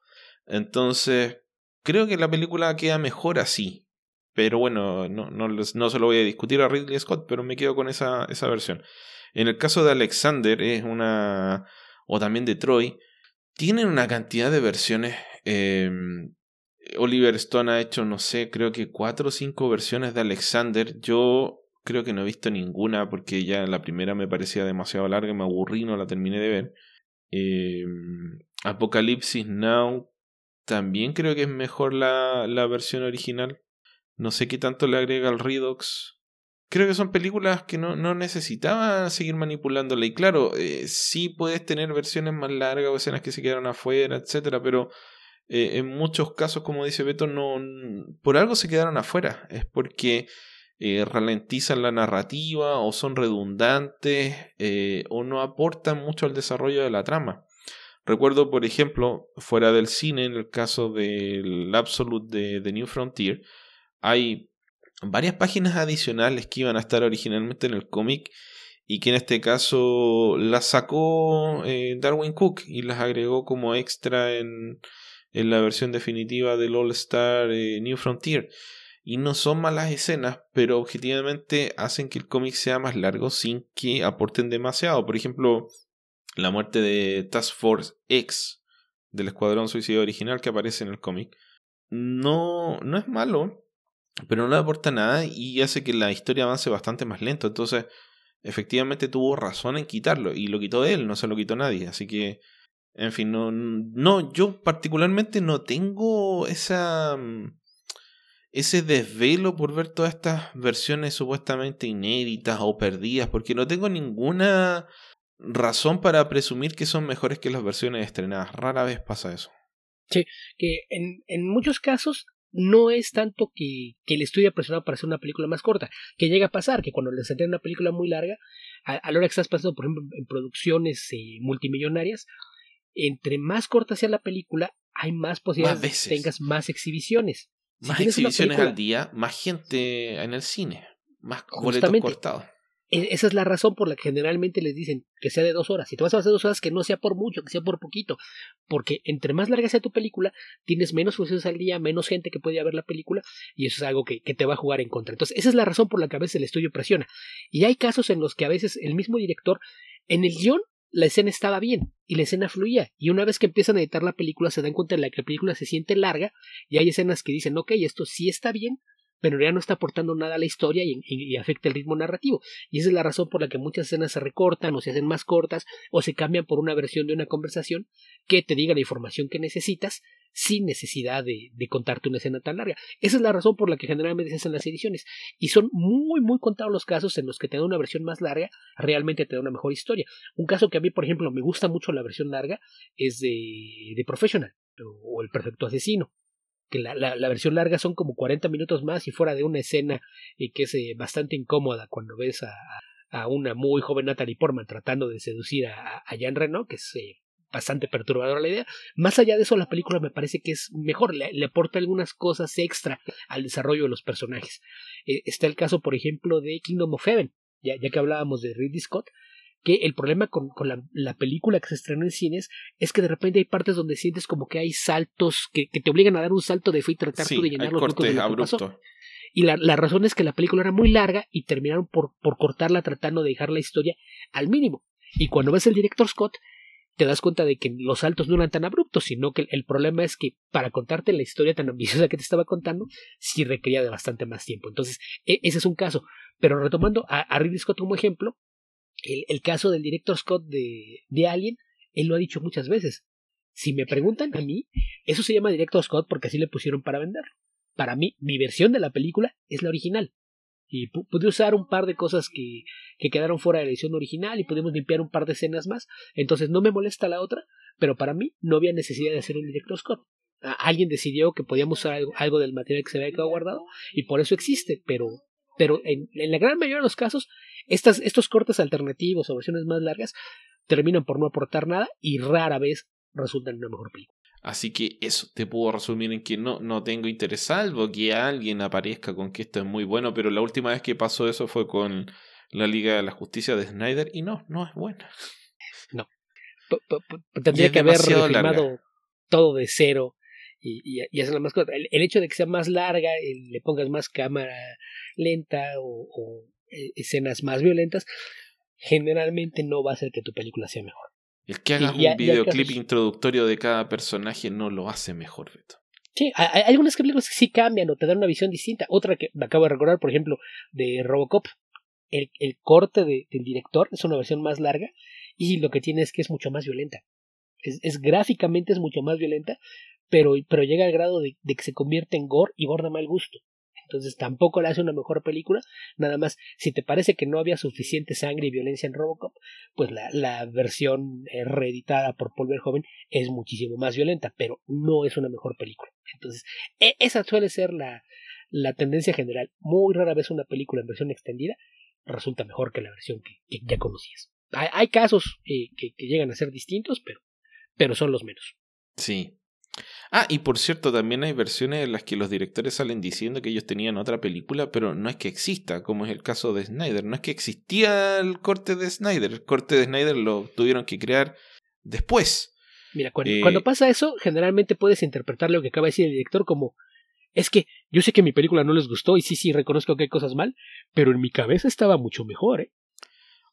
Entonces, creo que la película queda mejor así. Pero bueno, no, no, no se lo voy a discutir a Ridley Scott, pero me quedo con esa, esa versión. En el caso de Alexander, es una. o también de Troy, tienen una cantidad de versiones. Em, Oliver Stone ha hecho, no sé, creo que cuatro o cinco versiones de Alexander. Yo creo que no he visto ninguna porque ya la primera me parecía demasiado larga, me aburrí, no la terminé de ver. Eh, Apocalipsis Now también creo que es mejor la, la versión original. No sé qué tanto le agrega al Redux. Creo que son películas que no, no necesitaban seguir manipulándola. Y claro, eh, sí puedes tener versiones más largas o escenas que se quedaron afuera, etcétera, pero eh, en muchos casos, como dice Beto, no, por algo se quedaron afuera. Es porque eh, ralentizan la narrativa o son redundantes eh, o no aportan mucho al desarrollo de la trama. Recuerdo, por ejemplo, fuera del cine, en el caso del Absolute de The New Frontier, hay varias páginas adicionales que iban a estar originalmente en el cómic y que en este caso las sacó eh, Darwin Cook y las agregó como extra en, en la versión definitiva del All Star New Frontier. Y no son malas escenas, pero objetivamente hacen que el cómic sea más largo sin que aporten demasiado. Por ejemplo, la muerte de Task Force X del Escuadrón Suicida original que aparece en el cómic. No, no es malo, pero no le aporta nada y hace que la historia avance bastante más lento. Entonces, efectivamente tuvo razón en quitarlo y lo quitó él, no se lo quitó nadie. Así que, en fin, no, no yo particularmente no tengo esa ese desvelo por ver todas estas versiones supuestamente inéditas o perdidas, porque no tengo ninguna razón para presumir que son mejores que las versiones estrenadas. Rara vez pasa eso. Sí, que en, en muchos casos no es tanto que, que el estudio presionado para hacer una película más corta, que llega a pasar que cuando les entregan una película muy larga, a, a, la hora que estás pasando, por ejemplo, en producciones eh, multimillonarias, entre más corta sea la película, hay más posibilidades de que tengas más exhibiciones. Si más exhibiciones película, al día, más gente en el cine, más boletos cortados. E, esa es la razón por la que generalmente les dicen que sea de dos horas. Si te vas a hacer dos horas, que no sea por mucho, que sea por poquito. Porque entre más larga sea tu película, tienes menos funciones al día, menos gente que puede ver la película, y eso es algo que, que, te va a jugar en contra. Entonces, esa es la razón por la que a veces el estudio presiona. Y hay casos en los que a veces el mismo director, en el guion, la escena estaba bien y la escena fluía. Y una vez que empiezan a editar la película, se dan cuenta de que la película se siente larga, y hay escenas que dicen, ok, esto sí está bien, pero ya no está aportando nada a la historia y, y, y, afecta el ritmo narrativo. Y esa es la razón por la que muchas escenas se recortan o se hacen más cortas o se cambian por una versión de una conversación que te diga la información que necesitas sin necesidad de, de contarte una escena tan larga. Esa es la razón por la que generalmente se hacen las ediciones. Y son muy, muy contados los casos en los que te da una versión más larga, realmente te da una mejor historia. Un caso que a mí, por ejemplo, me gusta mucho la versión larga es de, de Professional o El Perfecto Asesino que la, la, versión larga son como 40 minutos más y fuera de una escena y que es eh, bastante incómoda cuando ves a, a, una muy joven Natalie Portman tratando de seducir a, a Jean Reno, que es eh, bastante perturbadora la idea. Más allá de eso, la película me parece que es mejor, le, le aporta algunas cosas extra al desarrollo de los personajes. Eh, está el caso, por ejemplo, de Kingdom of Heaven, ya, ya que hablábamos de Ridley Scott, que el problema con, con la, la, película que se estrenó en cines es que de repente hay partes donde sientes como que hay saltos que, que te obligan a dar un salto de fe y tratar sí, tú de llenar los corte de lo abrupto. que pasó. Y la, la, razón es que la película era muy larga y terminaron por, por cortarla tratando de dejar la historia al mínimo. Y cuando ves el director Scott, te das cuenta de que los saltos no eran tan abruptos, sino que el, problema es que para contarte la historia tan ambiciosa que te estaba contando, sí requería de bastante más tiempo. Entonces, e, ese es un caso. Pero retomando a, Ridley Scott como ejemplo, el, el, caso del director Scott de, de Alien, él lo ha dicho muchas veces. Si me preguntan a mí, eso se llama director Scott porque así le pusieron para venderlo. Para mí, mi versión de la película es la original. Y pude usar un par de cosas que, que quedaron fuera de la edición original y pudimos limpiar un par de escenas más. Entonces no me molesta la otra, pero para mí no había necesidad de hacer un director Scott. Alguien decidió que podíamos usar algo, algo del material que se había quedado guardado y por eso existe, pero, pero en, en la gran mayoría de los casos estas, estos cortes alternativos o versiones más largas terminan por no aportar nada y rara vez resultan en una mejor película. Así que eso te puedo resumir en que no, no tengo interés, salvo que alguien aparezca con que esto es muy bueno, pero la última vez que pasó eso fue con la Liga de la Justicia de Snyder y no, no es buena. No. P -p -p Tendría que haber filmado todo de cero y, y, y hacer la más cosa. El, el, hecho de que sea más larga, el, le pongas más cámara lenta o, o escenas más violentas, generalmente no va a hacer que tu película sea mejor. El que hagas y, un videoclip introductorio de cada personaje no lo hace mejor, Beto. Sí, hay, hay algunas películas que sí cambian o te dan una visión distinta. Otra que me acabo de recordar, por ejemplo, de Robocop. El, el corte de, del director es una versión más larga y lo que tiene es que es mucho más violenta. Es, es gráficamente es mucho más violenta, pero, pero llega al grado de, de que se convierte en gore y borda mal gusto. Entonces tampoco le hace una mejor película. Nada más, si te parece que no había suficiente sangre y violencia en Robocop, pues la, la versión eh, reeditada por Paul Verhoeven es muchísimo más violenta, pero no es una mejor película. Entonces, e esa suele ser la, la tendencia general. Muy rara vez una película en versión extendida resulta mejor que la versión que, ya conocías. Hay, hay casos eh, que, que, llegan a ser distintos, pero, pero son los menos. Sí. Ah, y por cierto, también hay versiones en las que los directores salen diciendo que ellos tenían otra película, pero no es que exista, como es el caso de Snyder. No es que existía el corte de Snyder. El corte de Snyder lo tuvieron que crear después. Mira, cuando, cuando pasa eso, generalmente puedes interpretar lo que acaba de decir el director como es que yo sé que mi película no les gustó y sí, sí, reconozco que hay cosas mal, pero en mi cabeza estaba mucho mejor, ¿eh?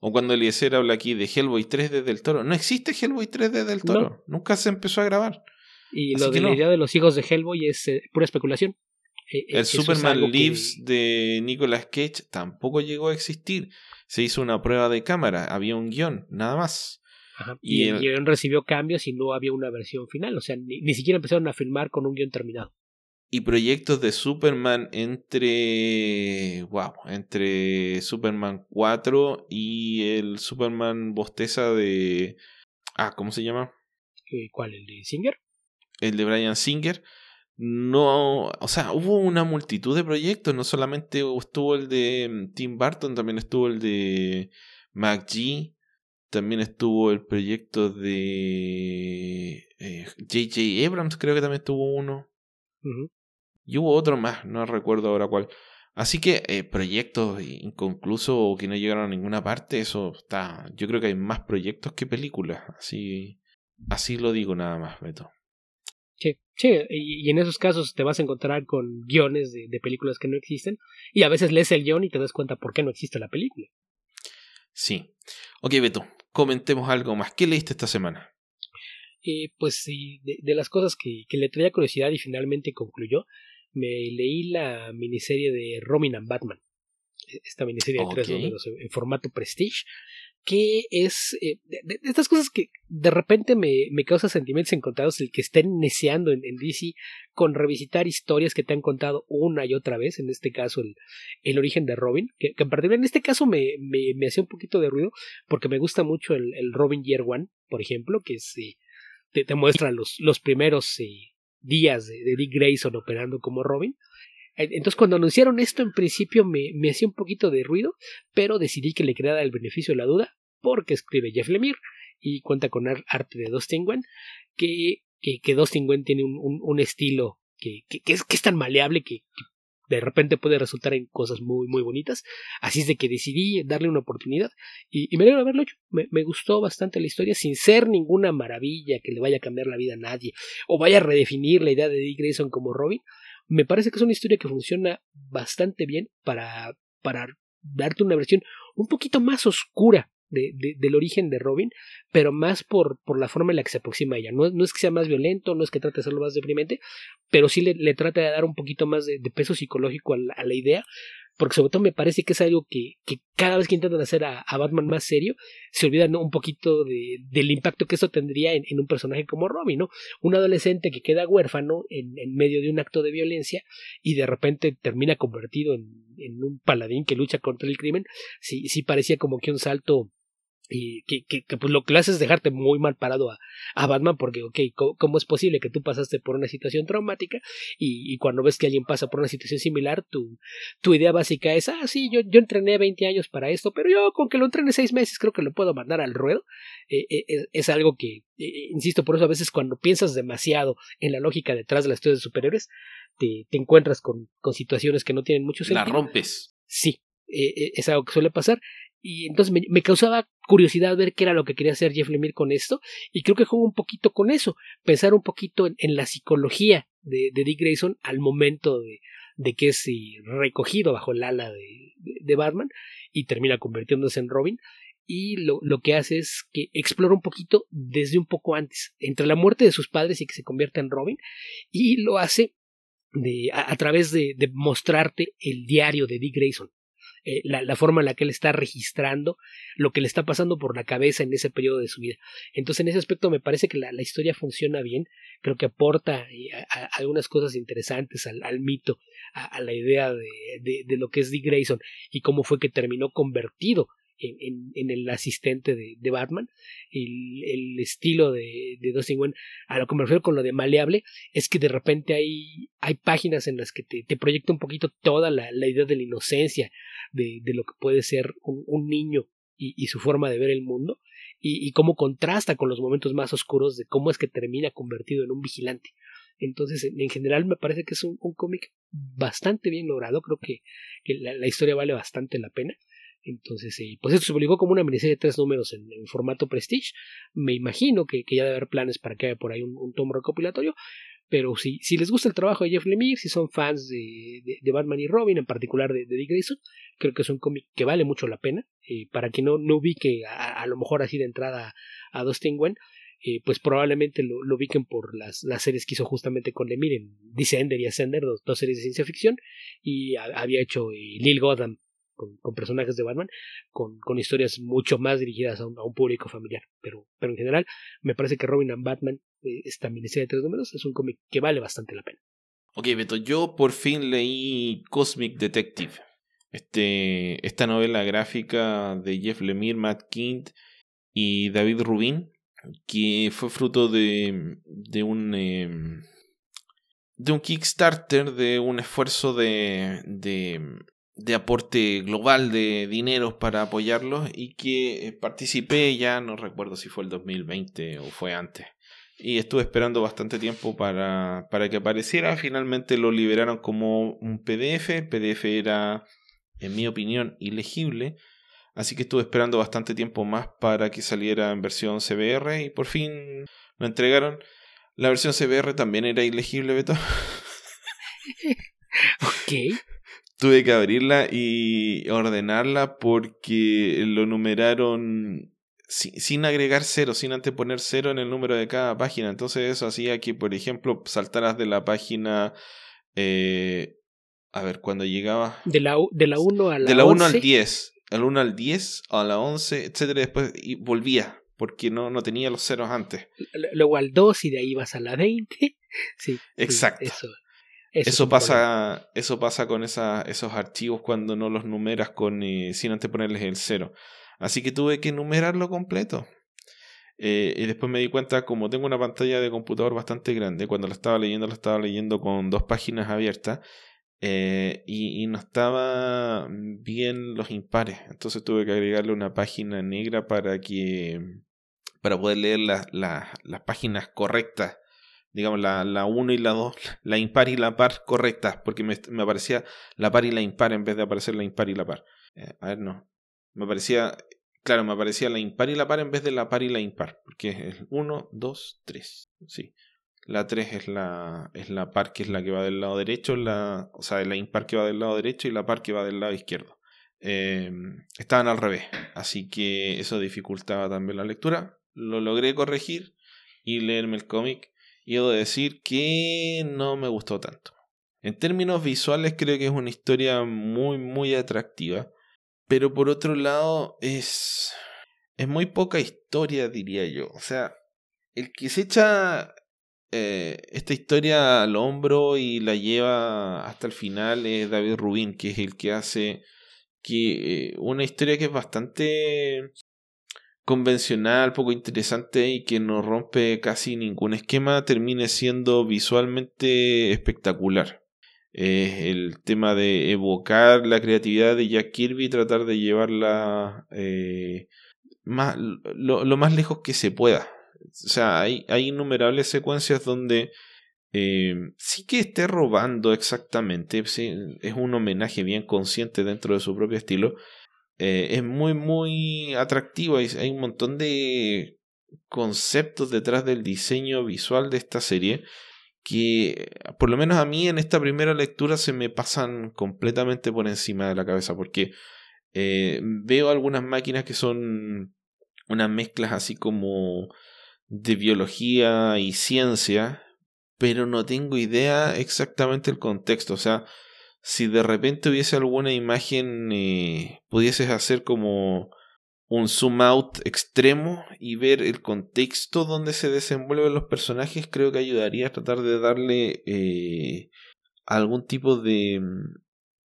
O cuando Eliezer habla aquí de Hellboy 3D del Toro. No existe Hellboy 3D del Toro. Nunca se empezó a grabar. Y lo de la idea de los hijos de Hellboy es eh, pura especulación. Eh, el Superman Lives de Nicolas Cage tampoco llegó a existir. Se hizo una prueba de cámara, había un guion, nada más. Y, el guion recibió cambios y no había una versión final. O sea, ni, ni siquiera empezaron a filmar con un guion terminado y proyectos de Superman entre wow, entre Superman 4 y el Superman bosteza de ah, ¿cómo se llama? Eh, ¿Cuál? ¿El de Singer? El de Brian Singer. No, o sea, hubo una multitud de proyectos, no solamente estuvo el de mm, Tim Burton, también estuvo el de McGee, también estuvo el proyecto de J.J. Eh, Abrams, creo que también estuvo uno. Y hubo otro más, no recuerdo ahora cuál. Así que eh, proyectos inconclusos o que no llegaron a ninguna parte, eso está. Yo creo que hay más proyectos que películas. Así, así lo digo nada más, Beto. Sí, sí, y, en esos casos te vas a encontrar con guiones de, de, películas que no existen y a veces lees el guion y te das cuenta por qué no existe la película. Sí. Ok, Beto, comentemos algo más. ¿Qué leíste esta semana? Eh, pues sí, de, de, las cosas que, que le traía curiosidad y finalmente concluyó, me leí la miniserie de Robin and Batman. E, esta miniserie de tres números en, formato Prestige. Que es eh, de, estas cosas que de repente me, me causa sentimientos encontrados el que estén neceando en, DC con revisitar historias que te han contado una y otra vez, en este caso el, el origen de Robin, que, en particular en este caso me, me, me hacía un poquito de ruido porque me gusta mucho el, el Robin Year One, por ejemplo, que es, eh, te, te, muestra los, los primeros eh, días de, Dick Grayson operando como Robin. Entonces cuando anunciaron esto en principio me, me hacía un poquito de ruido, pero decidí que le creara el beneficio de la duda porque escribe Jeff Lemire y cuenta con arte de Dustin Gwen, que, que, que Dustin Gwen tiene un, un, estilo que, que, es, que, es, tan maleable que, de repente puede resultar en cosas muy, muy bonitas. Así es de que decidí darle una oportunidad y, y me alegro de haberlo hecho. Me, me, gustó bastante la historia sin ser ninguna maravilla que le vaya a cambiar la vida a nadie o vaya a redefinir la idea de Dick Grayson como Robin. Me parece que es una historia que funciona bastante bien para, para darte una versión un poquito más oscura de, de, del origen de Robin, pero más por, por la forma en la que se aproxima a ella. No, no, es que sea más violento, no es que trate de hacerlo más deprimente, pero sí le, trata de dar un poquito más de, peso psicológico a la, idea, porque sobre todo me parece que es algo que, que cada vez que intentan hacer a, Batman más serio, se olvidan ¿no? un poquito de, del impacto que eso tendría en, en, un personaje como Robin, ¿no? Un adolescente que queda huérfano en, en medio de un acto de violencia y de repente termina convertido en, en un paladín que lucha contra el crimen, sí, sí parecía como que un salto y que, que, que, pues lo que le hace es dejarte muy mal parado a, a Batman porque, ok, ¿cómo, es posible que tú pasaste por una situación traumática y, y, cuando ves que alguien pasa por una situación similar, tu, tu idea básica es, ah, sí, yo, yo entrené 20 años para esto, pero yo con que lo entrene 6 meses creo que lo puedo mandar al ruedo. Eh, eh, es, algo que, eh, insisto, por eso a veces cuando piensas demasiado en la lógica detrás de las historias de superiores, te, te encuentras con, con situaciones que no tienen mucho sentido. La rompes. Sí, eh, es algo que suele pasar y entonces me, causaba curiosidad ver qué era lo que quería hacer Jeff Lemire con esto y creo que juego un poquito con eso, pensar un poquito en, la psicología de, Dick Grayson al momento de, de que es eh, recogido bajo el ala de, de, Batman y termina convirtiéndose en Robin y lo, lo, que hace es que explora un poquito desde un poco antes, entre la muerte de sus padres y que se convierta en Robin y lo hace a, a través de mostrarte el diario de Dick Grayson eh, la, forma en la que él está registrando lo que le está pasando por la cabeza en ese periodo de su vida. Entonces, en ese aspecto me parece que la, la historia funciona bien, creo que aporta eh, algunas cosas interesantes al, al mito, a, a, la idea de, de, de, lo que es Dick Grayson y cómo fue que terminó convertido en, el asistente de, Batman. El, estilo de, de Dustin Gwen, a lo que me refiero con lo de maleable, es que de repente hay, hay páginas en las que te, te proyecta un poquito toda la, la idea de la inocencia, de, de, lo que puede ser un, niño y, su forma de ver el mundo. y, cómo contrasta con los momentos más oscuros de cómo es que termina convertido en un vigilante. Entonces, en, general me parece que es un, cómic bastante bien logrado, creo que, la, historia vale bastante la pena. Entonces, eh, pues esto se publicó como una miniserie de tres números en, formato Prestige. Me imagino que, ya debe haber planes para que haya por ahí un, tomo recopilatorio. Pero si, si les gusta el trabajo de Jeff Lemire, si son fans de, de, Batman y Robin, en particular de, Dick Grayson, creo que es un cómic que vale mucho la pena. Eh, para que no, no ubique a, a, lo mejor así de entrada a Dustin Gwen, eh, pues probablemente lo, lo, ubiquen por las, las series que hizo justamente con Lemire en Descender y Ascender, dos, series de ciencia ficción, y había hecho eh, Lil Gotham con, personajes de Batman, con, con historias mucho más dirigidas a un, público familiar. Pero, pero en general, me parece que Robin and Batman, eh, esta miniserie de tres números, es un cómic que vale bastante la pena. Ok, Beto, yo por fin leí Cosmic Detective. Este, esta novela gráfica de Jeff Lemire, Matt Kint y David Rubin, que fue fruto de, de un em, de un Kickstarter, de un esfuerzo de, de de aporte global de dinero para apoyarlos y que eh, participé ya, no recuerdo si fue el 2020 o fue antes. Y estuve esperando bastante tiempo para, para que apareciera. Finalmente lo liberaron como un PDF. El PDF era, en mi opinión, ilegible. Así que estuve esperando bastante tiempo más para que saliera en versión CBR y por fin lo entregaron. La versión CBR también era ilegible, Beto. *laughs* ok tuve que abrirla y ordenarla porque lo numeraron sin, agregar cero, sin anteponer cero en el número de cada página. Entonces eso hacía que, por ejemplo, saltaras de la página... Eh, a ver, cuando llegaba... De la, de la 1 a la De la 1 al 10. Al 1 al 10, a la 11, etcétera. Después y volvía porque no, no tenía los ceros antes. Luego al 2 y de ahí vas a la 20. Sí. Exacto. eso. Eso, pasa, eso pasa con esa, esos archivos cuando no los numeras con, eh, sin antes ponerles el cero. Así que tuve que numerarlo completo. Eh, y después me di cuenta, como tengo una pantalla de computador bastante grande, cuando lo estaba leyendo, lo estaba leyendo con dos páginas abiertas eh, y, no estaba bien los impares. Entonces tuve que agregarle una página negra para que para poder leer las páginas correctas digamos, la, la 1 y la 2, la impar y la par correctas, porque me, me, aparecía la par y la impar en vez de aparecer la impar y la par. Eh, a ver, no. Me aparecía, claro, me aparecía la impar y la par en vez de la par y la impar, porque es 1, 2, 3. Sí. La 3 es la, es la par que es la que va del lado derecho, la, o sea, la impar que va del lado derecho y la par que va del lado izquierdo. Eh, estaban al revés, así que eso dificultaba también la lectura. Lo logré corregir y leerme el cómic y decir que no me gustó tanto. En términos visuales creo que es una historia muy muy atractiva, pero por otro lado es es muy poca historia diría yo. O sea, el que se echa eh, esta historia al hombro y la lleva hasta el final es David Rubin, que es el que hace que eh, una historia que es bastante convencional, poco interesante y que no rompe casi ningún esquema, termine siendo visualmente espectacular. Es el tema de evocar la creatividad de Jack Kirby y tratar de llevarla eh, más, lo, más lejos que se pueda. O sea, hay, hay innumerables secuencias donde eh, sí que esté robando exactamente, es un homenaje bien consciente dentro de su propio estilo, eh, es muy, muy atractivo. Hay, hay un montón de conceptos detrás del diseño visual de esta serie que por lo menos a mí en esta primera lectura se me pasan completamente por encima de la cabeza porque eh, veo algunas máquinas que son unas mezclas así como de biología y ciencia pero no tengo idea exactamente el contexto o sea si de repente hubiese alguna imagen, eh, pudieses hacer como un zoom out extremo y ver el contexto donde se desenvuelven los personajes, creo que ayudaría a tratar de darle eh, algún tipo de,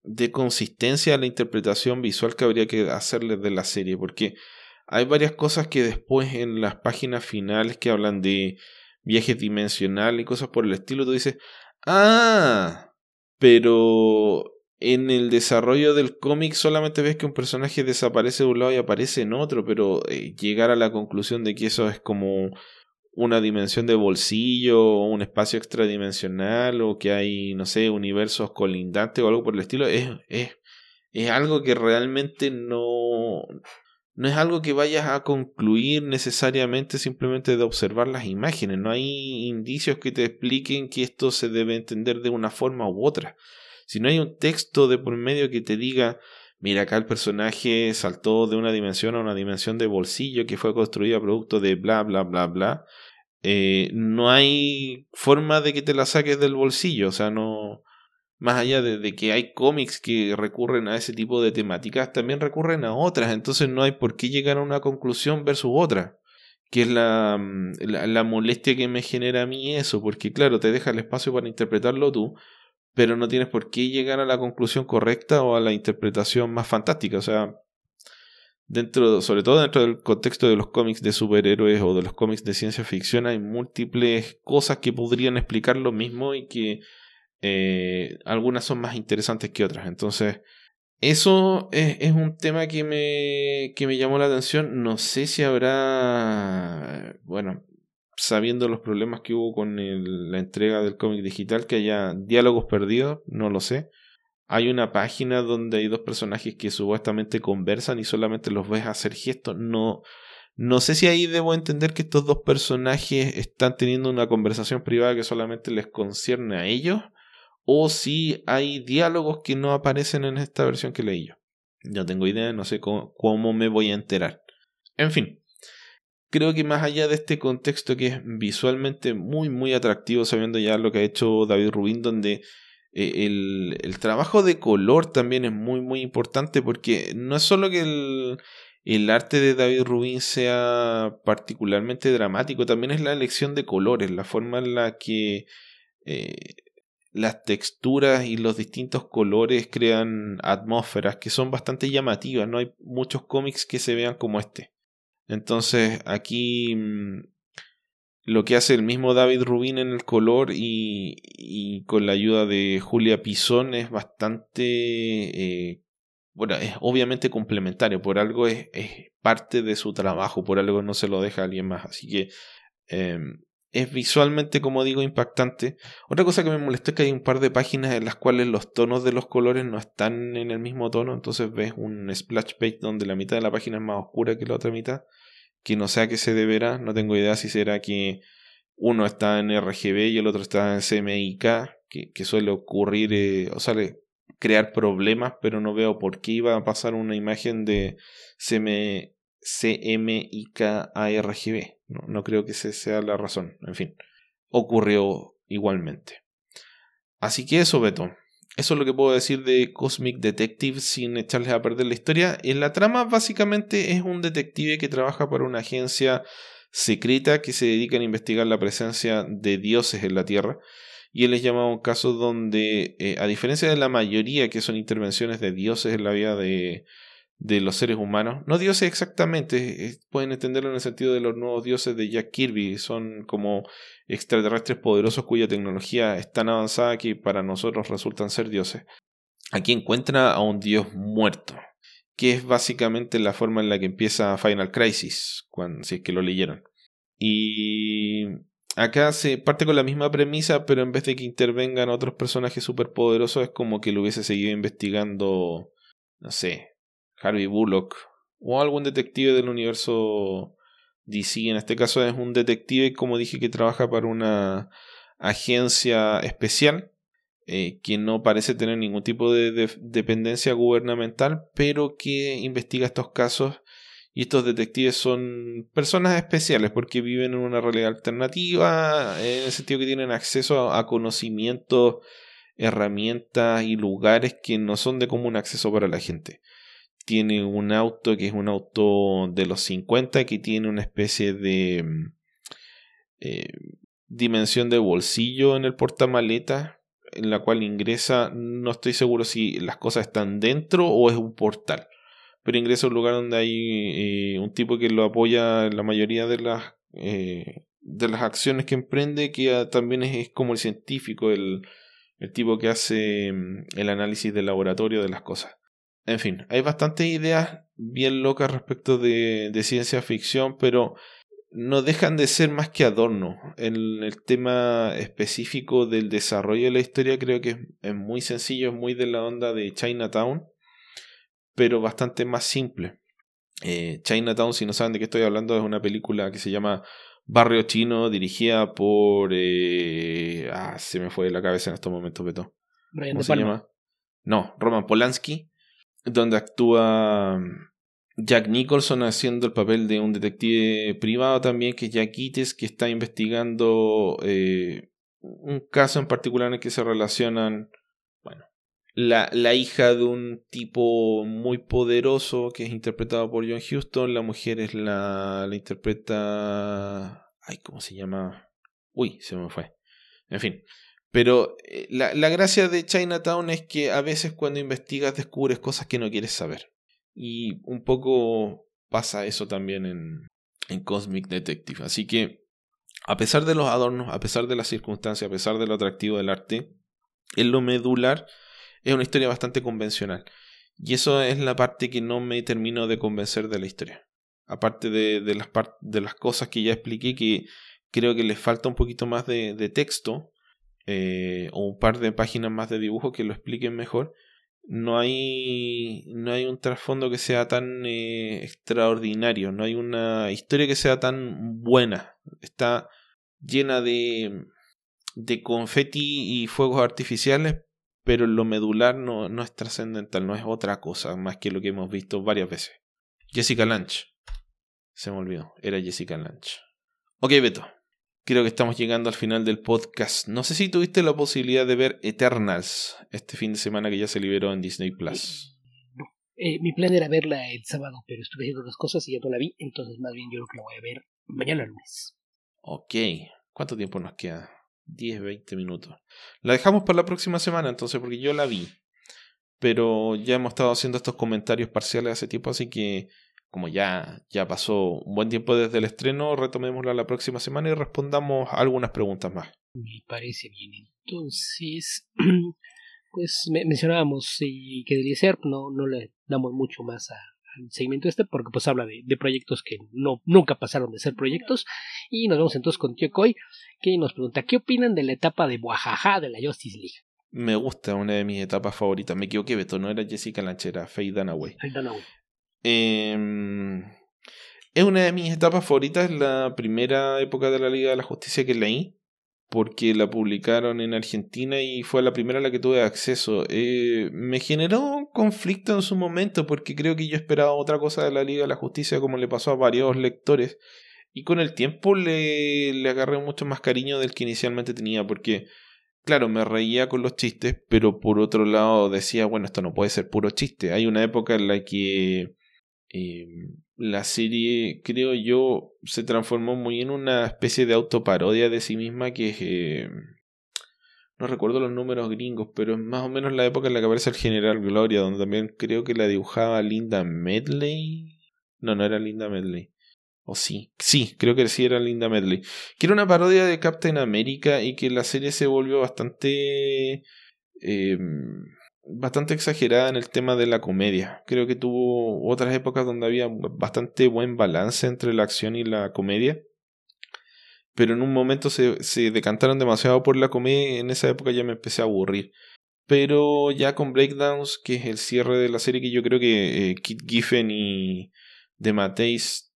de consistencia a la interpretación visual que habría que hacerle de la serie, porque hay varias cosas que después en las páginas finales que hablan de viajes dimensionales y cosas por el estilo, tú dices, ah, pero en el desarrollo del cómic solamente ves que un personaje desaparece de un lado y aparece en otro, pero eh, llegar a la conclusión de que eso es como una dimensión de bolsillo o un espacio extradimensional o que hay, no sé, universos colindantes o algo por el estilo, es, es, es algo que realmente no, no es algo que vayas a concluir necesariamente simplemente de observar las imágenes. No hay indicios que te expliquen que esto se debe entender de una forma u otra. Si no hay un texto de por medio que te diga, mira, acá el personaje saltó de una dimensión a una dimensión de bolsillo que fue construida producto de bla, bla, bla, bla, eh, no hay forma de que te la saques del bolsillo. O sea, no. Más allá de, que hay cómics que recurren a ese tipo de temáticas, también recurren a otras. Entonces no hay por qué llegar a una conclusión versus otra. Que es la, mm, la, la molestia que me genera a mí eso. Porque claro, te deja el espacio para interpretarlo tú pero no tienes por qué llegar a la conclusión correcta o a la interpretación más fantástica. O sea, dentro, sobre todo dentro del contexto de los cómics de superhéroes o de los cómics de ciencia ficción, hay múltiples cosas que podrían explicar lo mismo y que eh, algunas son más interesantes que otras. Entonces, eso es, un tema que me, que me llamó la atención. No sé si habrá, bueno, sabiendo los problemas que hubo con la entrega del cómic digital, que haya diálogos perdidos, no lo sé. Hay una página donde hay dos personajes que supuestamente conversan y solamente los ves hacer gestos. No, no sé si ahí debo entender que estos dos personajes están teniendo una conversación privada que solamente les concierne a ellos. O si hay diálogos que no aparecen en esta versión que leí yo. No tengo idea, no sé cómo me voy a enterar. En fin, creo que más allá de este contexto que es visualmente muy, muy atractivo, sabiendo ya lo que ha hecho David Rubin, donde eh, el, el, trabajo de color también es muy, muy importante, porque no es solo que el, el arte de David Rubin sea particularmente dramático, también es la elección de colores, la forma en la que eh, las texturas y los distintos colores crean atmósferas que son bastante llamativas, no hay muchos cómics que se vean como este. Entonces aquí mm, lo que hace el mismo David Rubin en el color y, con la ayuda de Julia Pizón es bastante, eh, bueno, es obviamente complementario, por algo es, parte de su trabajo, por algo no se lo deja a alguien más, así que em, es visualmente, como digo, impactante. Otra cosa que me molestó es que hay un par de páginas en las cuales los tonos de los colores no están en el mismo tono, entonces ves un splash page donde la mitad de la página es más oscura que la otra mitad que no sé a qué se deberá, no tengo idea si será que uno está en RGB y el otro está en CMYK, que, que suele ocurrir, eh, o sea, crear problemas, pero no veo por qué iba a pasar una imagen de CM, CMYK a RGB. No, creo que esa sea la razón. En fin, ocurrió igualmente. Así que eso, Beto. Eso es lo que puedo decir de Cosmic Detective sin echarles a perder la historia. En la trama básicamente es un detective que trabaja para una agencia secreta que se dedica a investigar la presencia de dioses en la Tierra. Y él les llama a un caso donde, eh, a diferencia de la mayoría que son intervenciones de dioses en la vida de, de los seres humanos. No dioses exactamente, pueden entenderlo en el sentido de los nuevos dioses de Jack Kirby, son como extraterrestres poderosos cuya tecnología es tan avanzada que para nosotros resultan ser dioses. Aquí encuentra a un dios muerto, que es básicamente la forma en la que empieza Final Crisis, cuando, si es que lo leyeron. Y acá se parte con la misma premisa, pero en vez de que intervengan otros personajes superpoderosos, es como que lo hubiese seguido investigando, no sé, Harvey Bullock o algún detective del universo DC. En este caso es un detective, como dije, que trabaja para una agencia especial eh, que no parece tener ningún tipo de, dependencia gubernamental, pero que investiga estos casos. Y estos detectives son personas especiales porque viven en una realidad alternativa, en el sentido que tienen acceso a conocimientos, herramientas y lugares que no son de común acceso para la gente tiene un auto que es un auto de los 50 que tiene una especie de mm, eh, dimensión de bolsillo en el portamaleta en la cual ingresa, no estoy seguro si las cosas están dentro o es un portal, pero ingresa a un lugar donde hay eh, un tipo que lo apoya en la mayoría de las, eh, de las acciones que emprende, que también es, como el científico, el, el tipo que hace mm, el análisis del laboratorio de las cosas. En fin, hay bastantes ideas bien locas respecto de, de ciencia ficción, pero no dejan de ser más que adorno. En el tema específico del desarrollo de la historia creo que es, muy sencillo, es muy de la onda de Chinatown, pero bastante más simple. Eh, Chinatown, si no saben de qué estoy hablando, es una película que se llama Barrio Chino, dirigida por... Eh, ah, se me fue de la cabeza en estos momentos, Beto. ¿Cómo se llama? No, Roman Polanski, donde actúa Jack Nicholson haciendo el papel de un detective privado también, que es Jack Ites, que está investigando eh, un caso en particular en el que se relacionan, bueno, la, la, hija de un tipo muy poderoso que es interpretado por John Huston, la mujer es la, la interpreta... Ay, ¿cómo se llama? Uy, se me fue. En fin. Pero eh, la, la gracia de Chinatown es que a veces cuando investigas descubres cosas que no quieres saber. Y un poco pasa eso también en, en Cosmic Detective. Así que, a pesar de los adornos, a pesar de las circunstancias, a pesar de lo atractivo del arte, en lo medular es una historia bastante convencional. Y eso es la parte que no me termino de convencer de la historia. Aparte de, de, las, de las cosas que ya expliqué, que creo que les falta un poquito más de, de texto, eh, o un par de páginas más de dibujo que lo expliquen mejor no hay, no hay un trasfondo que sea tan eh, extraordinario, no hay una historia que sea tan buena. Está llena de, de confeti y fuegos artificiales, pero lo medular no, no es trascendental, no es otra cosa más que lo que hemos visto varias veces. Jessica Lange. Se me olvidó, era Jessica Lange. Ok, Beto. Creo que estamos llegando al final del podcast. No sé si tuviste la posibilidad de ver Eternals este fin de semana que ya se liberó en Disney Plus. No, eh, mi plan era verla el sábado, pero estuve haciendo otras cosas y ya no la vi, entonces más bien yo creo que la voy a ver mañana lunes. Ok, ¿cuánto tiempo nos queda? 10, 20 minutos. La dejamos para la próxima semana entonces porque yo la vi. Pero ya hemos estado haciendo estos comentarios parciales hace tiempo, así que como ya, ya pasó un buen tiempo desde el estreno, retomémosla la próxima semana y respondamos algunas preguntas más. Me parece bien. Entonces, *clears throat* pues mencionábamos que del ser no, no le damos mucho más al seguimiento este porque pues habla de, proyectos que no nunca pasaron de ser proyectos y nos vemos entonces con Tío Coy que nos pregunta ¿qué opinan de la etapa de Buajaja de la Justice League? Me gusta, una de mis etapas favoritas. Me equivoqué, Beto, no era Jessica Lanchera, Faye Dunaway. Faye Dunaway. Em, es una de mis etapas favoritas, la primera época de la Liga de la Justicia que leí, porque la publicaron en Argentina y fue la primera a la que tuve acceso. Eh, me generó un conflicto en su momento, porque creo que yo esperaba otra cosa de la Liga de la Justicia, como le pasó a varios lectores. Y con el tiempo le, le agarré mucho más cariño del que inicialmente tenía, porque claro, me reía con los chistes, pero por otro lado decía, bueno, esto no puede ser puro chiste. Hay una época en la que eh, la serie, creo yo, se transformó muy en una especie de autoparodia de sí misma que eh, no recuerdo los números gringos, pero es más o menos la época en la que aparece el General Gloria, donde también creo que la dibujaba Linda Medley. No, no era Linda Medley. O sí, sí, creo que sí era Linda Medley. Que era una parodia de Captain America y que la serie se volvió bastante... Eh, bastante exagerada en el tema de la comedia. Creo que tuvo otras épocas donde había bastante buen balance entre la acción y la comedia. Pero en un momento se, se decantaron demasiado por la comedia y en esa época ya me empecé a aburrir. Pero ya con Breakdowns, que es el cierre de la serie, que yo creo que eh, Kit Giffen y The Mateis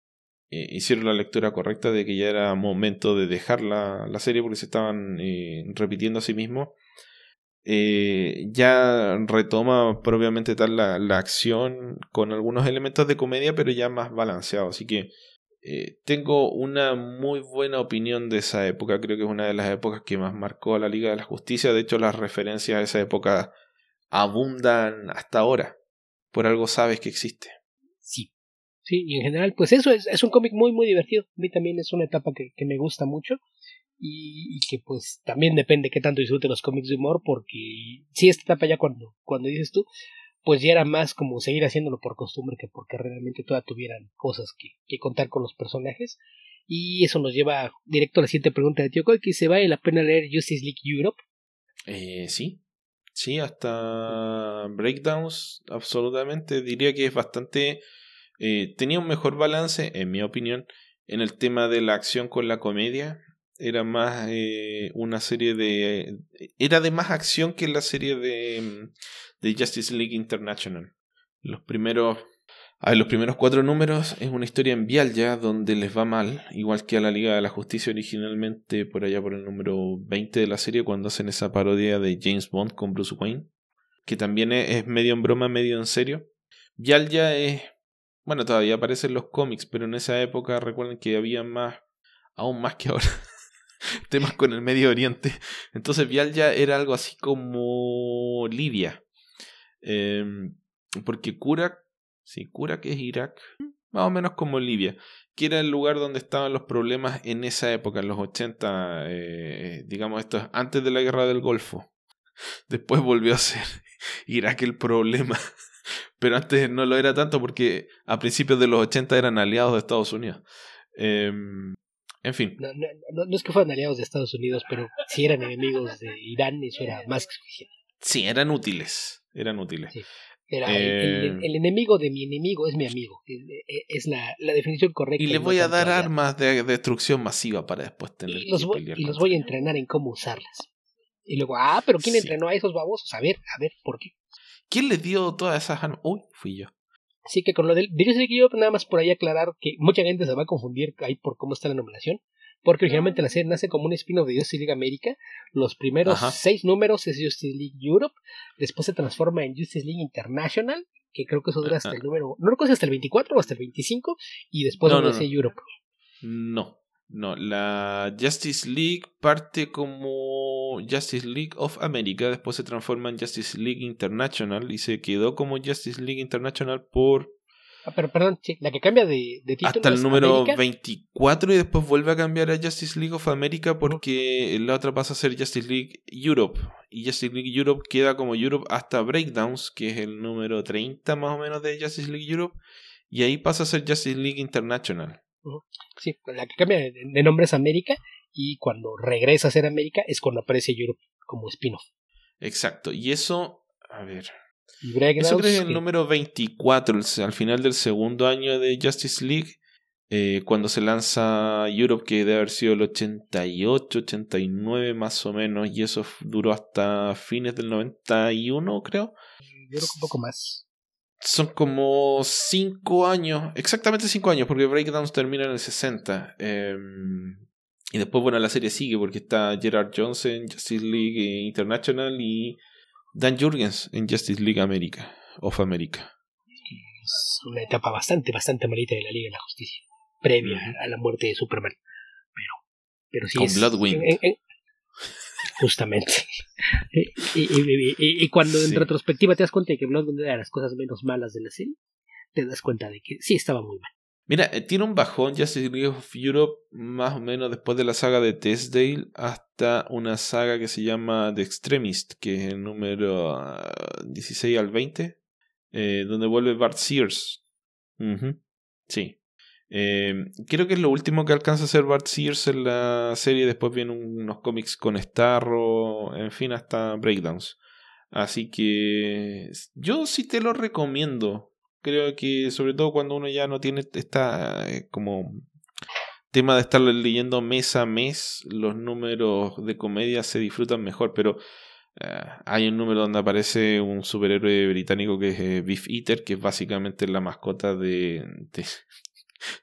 eh, hicieron la lectura correcta de que ya era momento de dejar la, la serie porque se estaban eh, repitiendo a sí mismos eh, ya retoma propiamente tal la, la, acción con algunos elementos de comedia, pero ya más balanceado. Así que eh, tengo una muy buena opinión de esa época. Creo que es una de las épocas que más marcó a la Liga de la Justicia. De hecho, las referencias a esa época abundan hasta ahora. Por algo sabes que existe. Sí. Sí, y en general, pues eso es, es un cómic muy, muy divertido. A mí también es una etapa que, que me gusta mucho y, que pues también depende qué tanto disfrute los cómics de humor porque si esta etapa ya cuando, cuando dices tú pues ya era más como seguir haciéndolo por costumbre que porque realmente todavía tuvieran cosas que, que contar con los personajes y eso nos lleva directo a la siguiente pregunta de Tío Coy que se vale la pena leer Justice League Europe Eh, sí, sí, hasta Breakdowns, absolutamente. Diría que es bastante. Eh, tenía un mejor balance, en mi opinión, en el tema de la acción con la comedia. Era más eh, una serie de. Era de más acción que la serie de, de Justice League International. Los primeros a los primeros cuatro números es una historia en Vial ya donde les va mal, igual que a la Liga de la Justicia originalmente por allá por el número 20 de la serie cuando hacen esa parodia de James Bond con Bruce Wayne, que también es, medio en broma, medio en serio. Vial ya es, bueno, todavía aparece en los cómics, pero en esa época recuerden que había más, aún más que ahora, *laughs* *laughs* temas con el Medio Oriente. Entonces Vial ya era algo así como Libia. Em, porque Kurak Sí, que es Irak, más o menos como Libia, que era el lugar donde estaban los problemas en esa época, en los 80, eh, digamos esto antes de la guerra del Golfo. *laughs* Después volvió a ser *laughs* Irak el problema, pero antes no lo era tanto porque a principios de los 80 eran aliados de Estados Unidos. Em, en fin. No, no, no, es que fueran aliados de Estados Unidos, pero si eran enemigos de Irán, eso era más que suficiente. Sí, eran útiles. Eran útiles. Eh, el, enemigo de mi enemigo es mi amigo. Es la, la definición correcta. Y le voy a dar armas de destrucción masiva para después tener y los, voy, y los voy a entrenar en cómo usarlas. Y luego, ah, pero ¿quién entrenó a esos babosos? A ver, a ver, ¿por qué? ¿Quién les dio todas esas armas? Uy, fui yo. Así que con lo del yo nada más por ahí aclarar que mucha gente se va a confundir ahí por cómo está la numeración porque originalmente la serie nace como un spin-off de Justice League América. Los primeros seis números es Justice League Europe, después se transforma en Justice League International, que creo que eso dura hasta el número, no recuerdo si hasta el 24 o hasta el 25, y después no, no, Europe. No, no, la Justice League parte como Justice League of America, después se transforma en Justice League International y se quedó como Justice League International por Ah, pero perdón, la que cambia de, de título. Hasta el número 24 y después vuelve a cambiar a Justice League of America porque la otra pasa a ser Justice League Europe. Y Justice League Europe queda como Europe hasta Breakdowns, que es el número 30 más o menos de Justice League Europe. Y ahí pasa a ser Justice League International. Sí, la que cambia de nombre es América y cuando regresa a ser América es cuando aparece Europe como spin-off. Exacto, y eso, a ver, eso creo que el número 24, al final del segundo año de Justice League, eh, cuando se lanza Europe, que debe haber sido el 88, 89 más o menos, y eso duró hasta fines del 91, creo. Yo creo que un poco más. Son como 5 años, exactamente 5 años, porque Breakdowns termina en el 60. Em, y después, bueno, la serie sigue porque está Gerard Johnson, Justice League International y Dan Jurgens en Justice League America, of America. Es una etapa bastante, bastante malita de la Liga de la Justicia, previa a la muerte de Superman. Pero, pero sí Con Bloodwind. Justamente. *laughs* y, cuando en retrospectiva te das cuenta de que Bloodwind era de las cosas menos malas de la serie, te das cuenta de que sí estaba muy mal. Mira, eh, tiene un bajón Justice League of Europe más o menos después de la saga de Testdale hasta una saga que se llama The Extremist, que es el número 16 ah, al 20, eh, donde vuelve Bart Sears. Sí. Eh, creo que es lo último que alcanza a hacer Bart Sears en la serie. Después vienen unos cómics con Starro, en fin, hasta Breakdowns. Así que yo sí te lo recomiendo creo que sobre todo cuando uno ya no tiene esta eh, como tema de estar leyendo mes a mes, los números de comedia se disfrutan mejor, pero eh, hay un número donde aparece un superhéroe británico que es Beef Eater, que es básicamente la mascota de,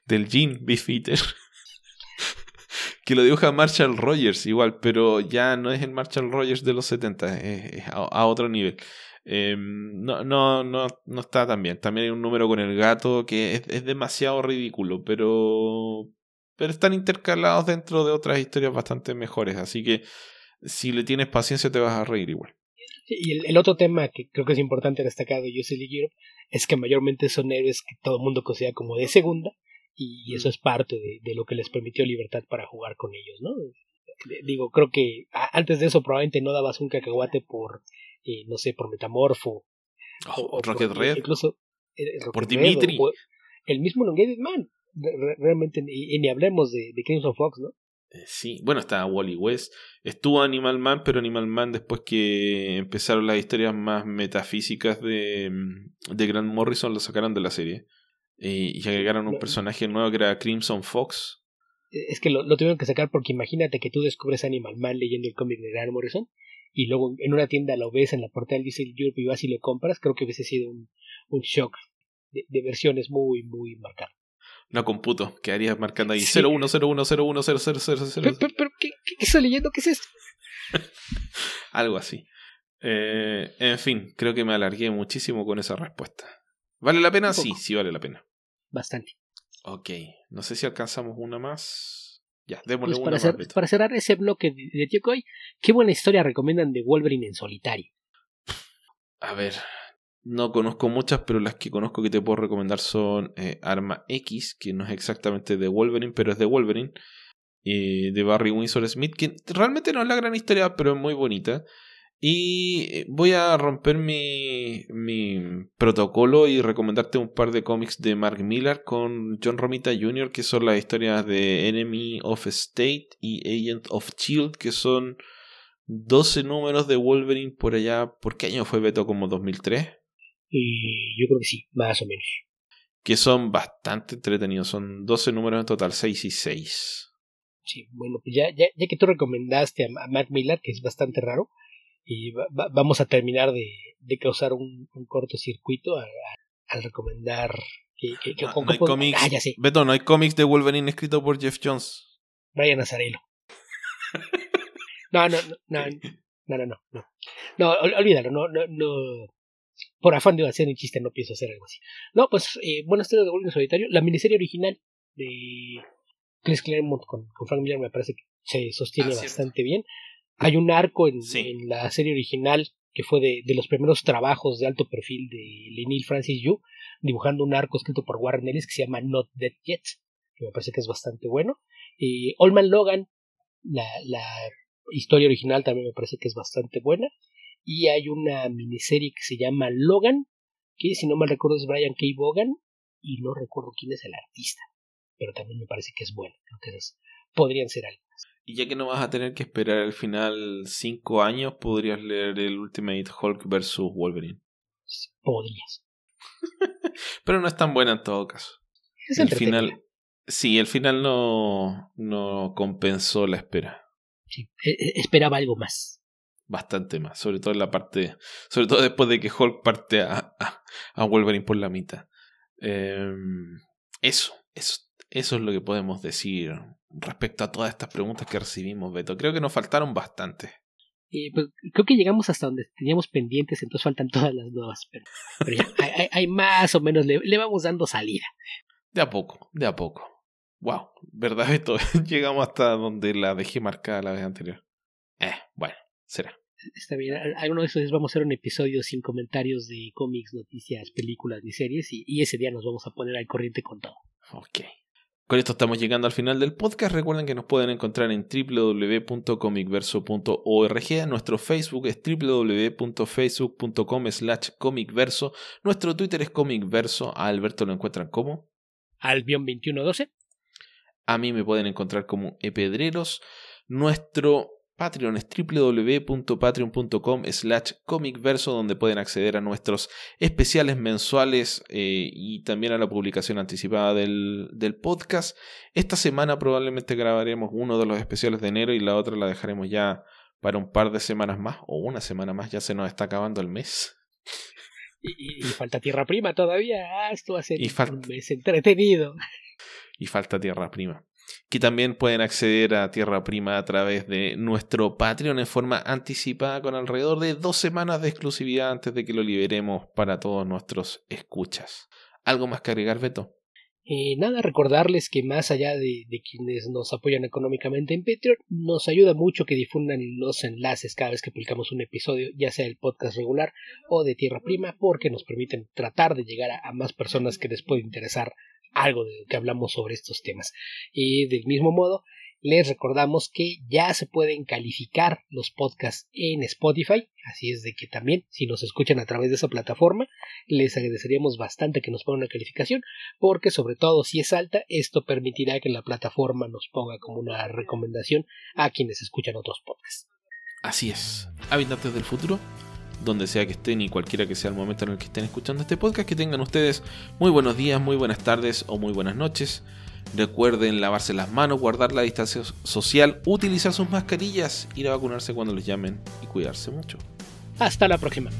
del jean Beef Eater. *laughs* que lo dibuja Marshall Rogers igual, pero ya no es el Marshall Rogers de los 70, es, a otro nivel. Em, no, no, no, no está tan bien. También hay un número con el gato que es, es demasiado ridículo, pero, pero están intercalados dentro de otras historias bastante mejores. Así que si le tienes paciencia te vas a reír igual. Y el, otro tema que creo que es importante destacar de Justice League Europe es que mayormente son héroes que todo el mundo considera como de segunda y eso es parte de, de, lo que les permitió libertad para jugar con ellos, ¿no? Digo, creo que antes de eso probablemente no dabas un cacahuate por eh, no sé, por Metamorfo. o, Rocket Red. Incluso eh, por Dimitri. el mismo Elongated Man. realmente, y, ni hablemos de, de of Fox, ¿no? Eh, sí, bueno, estaba Wally West. Estuvo Animal Man, pero Animal Man después que empezaron las historias más metafísicas de, mm, de Grant Morrison lo sacaron de la serie. Y, agregaron un personaje nuevo que era Crimson Fox. Es que lo, tuvieron que sacar porque imagínate que tú descubres Animal Man leyendo el cómic de Grant Morrison y luego en una tienda lo ves en la portada del Diesel Europe y vas y lo compras. Creo que hubiese sido un, un shock de, de versiones muy, muy marcado. No computo, quedaría marcando ahí sí. 0101010000. ¿Pero, pero, ¿qué, qué, estoy leyendo? ¿Qué es esto? *laughs* Algo así. Eh, en fin, creo que me alargué muchísimo con esa respuesta. ¿Vale la pena? Sí, sí vale la pena. Bastante. Ok, no sé si alcanzamos una más. Ya, démosle pues una para, más. para cerrar ese bloque de, de Tío Coy, ¿qué buena historia recomiendan de Wolverine en solitario? A ver, no conozco muchas, pero las que conozco que te puedo recomendar son eh, Arma X, que no es exactamente de Wolverine, pero es de Wolverine, eh, de Barry Windsor Smith, que realmente no es la gran historia, pero es muy bonita. Y eh, voy a romper mi, mi protocolo y recomendarte un par de cómics de Mark Millar con John Romita Jr., que son las historias de Enemy of State y Agent of Shield, que son 12 números de Wolverine por allá. ¿Por qué año fue Beto? ¿Como 2003? Y yo creo que sí, más o menos. Que son bastante entretenidos. Son 12 números en total, 6 y 6. Sí, bueno, pues ya, ya, ya que tú recomendaste a, Matt Miller, que es bastante raro, y va, vamos a terminar de, de causar un, un cortocircuito al recomendar que, que, que no, no hay cómics. Ah, ya sé. Beto, no hay cómics de Wolverine escrito por Jeff Jones. Brian Azarelo. no, no, no, no, no, no, no, no. No, olvídalo, no, no, no por afán de hacer un chiste no pienso hacer algo así. No, pues, eh, buena historia de Wolverine Solitario. La miniserie original de Chris Claremont con, con, Frank Miller me parece que se sostiene ah, bastante bien. Hay un arco en, sí. en, la serie original que fue de, de, los primeros trabajos de alto perfil de Lenil Francis Yu, dibujando un arco escrito por Warren Ellis que se llama Not Dead Yet, que me parece que es bastante bueno. Eh, Allman Logan, la, la historia original también me parece que es bastante buena y hay una miniserie que se llama Logan, que si no mal recuerdo es Brian K. Bogan y no recuerdo quién es el artista, pero también me parece que es bueno, entonces podrían ser algunas. Y ya que no vas a tener que esperar al final cinco años, podrías leer el Ultimate Hulk vs. Wolverine. Podrías. *laughs* pero no es tan buena en todo caso. Es el final, sí, el final no, no compensó la espera. Sí, e, e, esperaba algo más bastante más, sobre todo en la parte, sobre todo después de que Hulk parte a, a, a Wolverine por la mitad. Eh, eso, eso, eso es lo que podemos decir respecto a todas estas preguntas que recibimos, Beto. Creo que nos faltaron bastante. Eh, pues, creo que llegamos hasta donde teníamos pendientes, entonces faltan todas las nuevas, pero, pero ya, hay, hay, más o menos, le, le, vamos dando salida. De a poco, de a poco. Wow, ¿verdad, Beto? *laughs* Llegamos hasta donde la dejé marcada la vez anterior. Eh, bueno, será está bien. Alguno de esos días vamos a hacer un episodio sin comentarios de cómics, noticias, películas ni series y, y, ese día nos vamos a poner al corriente con todo. Ok. Con esto estamos llegando al final del podcast. Recuerden que nos pueden encontrar en www.comicverso.org. Nuestro Facebook es www.facebook.com slash comicverso. Nuestro Twitter es comicverso. A Alberto lo encuentran como Albion2112. A mí me pueden encontrar como Epedreros. Nuestro Patreon es www.patreon.com slash comicverso donde pueden acceder a nuestros especiales mensuales eh, y también a la publicación anticipada del, del, podcast. Esta semana probablemente grabaremos uno de los especiales de enero y la otra la dejaremos ya para un par de semanas más o una semana más, ya se nos está acabando el mes. Y, y falta tierra prima todavía, ah, esto va a ser un mes entretenido. Y falta tierra prima que también pueden acceder a Tierra Prima a través de nuestro Patreon en forma anticipada con alrededor de dos semanas de exclusividad antes de que lo liberemos para todos nuestros escuchas. ¿Algo más que agregar, Beto? Eh, nada, recordarles que más allá de, quienes nos apoyan económicamente en Patreon, nos ayuda mucho que difundan los enlaces cada vez que publicamos un episodio, ya sea el podcast regular o de Tierra Prima, porque nos permiten tratar de llegar a, a más personas que les puede interesar algo de que hablamos sobre estos temas. Y del mismo modo, les recordamos que ya se pueden calificar los podcasts en Spotify, así es de que también si nos escuchan a través de esa plataforma, les agradeceríamos bastante que nos pongan una calificación, porque sobre todo si es alta, esto permitirá que la plataforma nos ponga como una recomendación a quienes escuchan otros podcasts. Así es, habitantes del futuro, donde sea que estén y cualquiera que sea el momento en el que estén escuchando este podcast, que tengan ustedes muy buenos días, muy buenas tardes o muy buenas noches. Recuerden lavarse las manos, guardar la distancia social, utilizar sus mascarillas, ir a vacunarse cuando les llamen y cuidarse mucho. Hasta la próxima.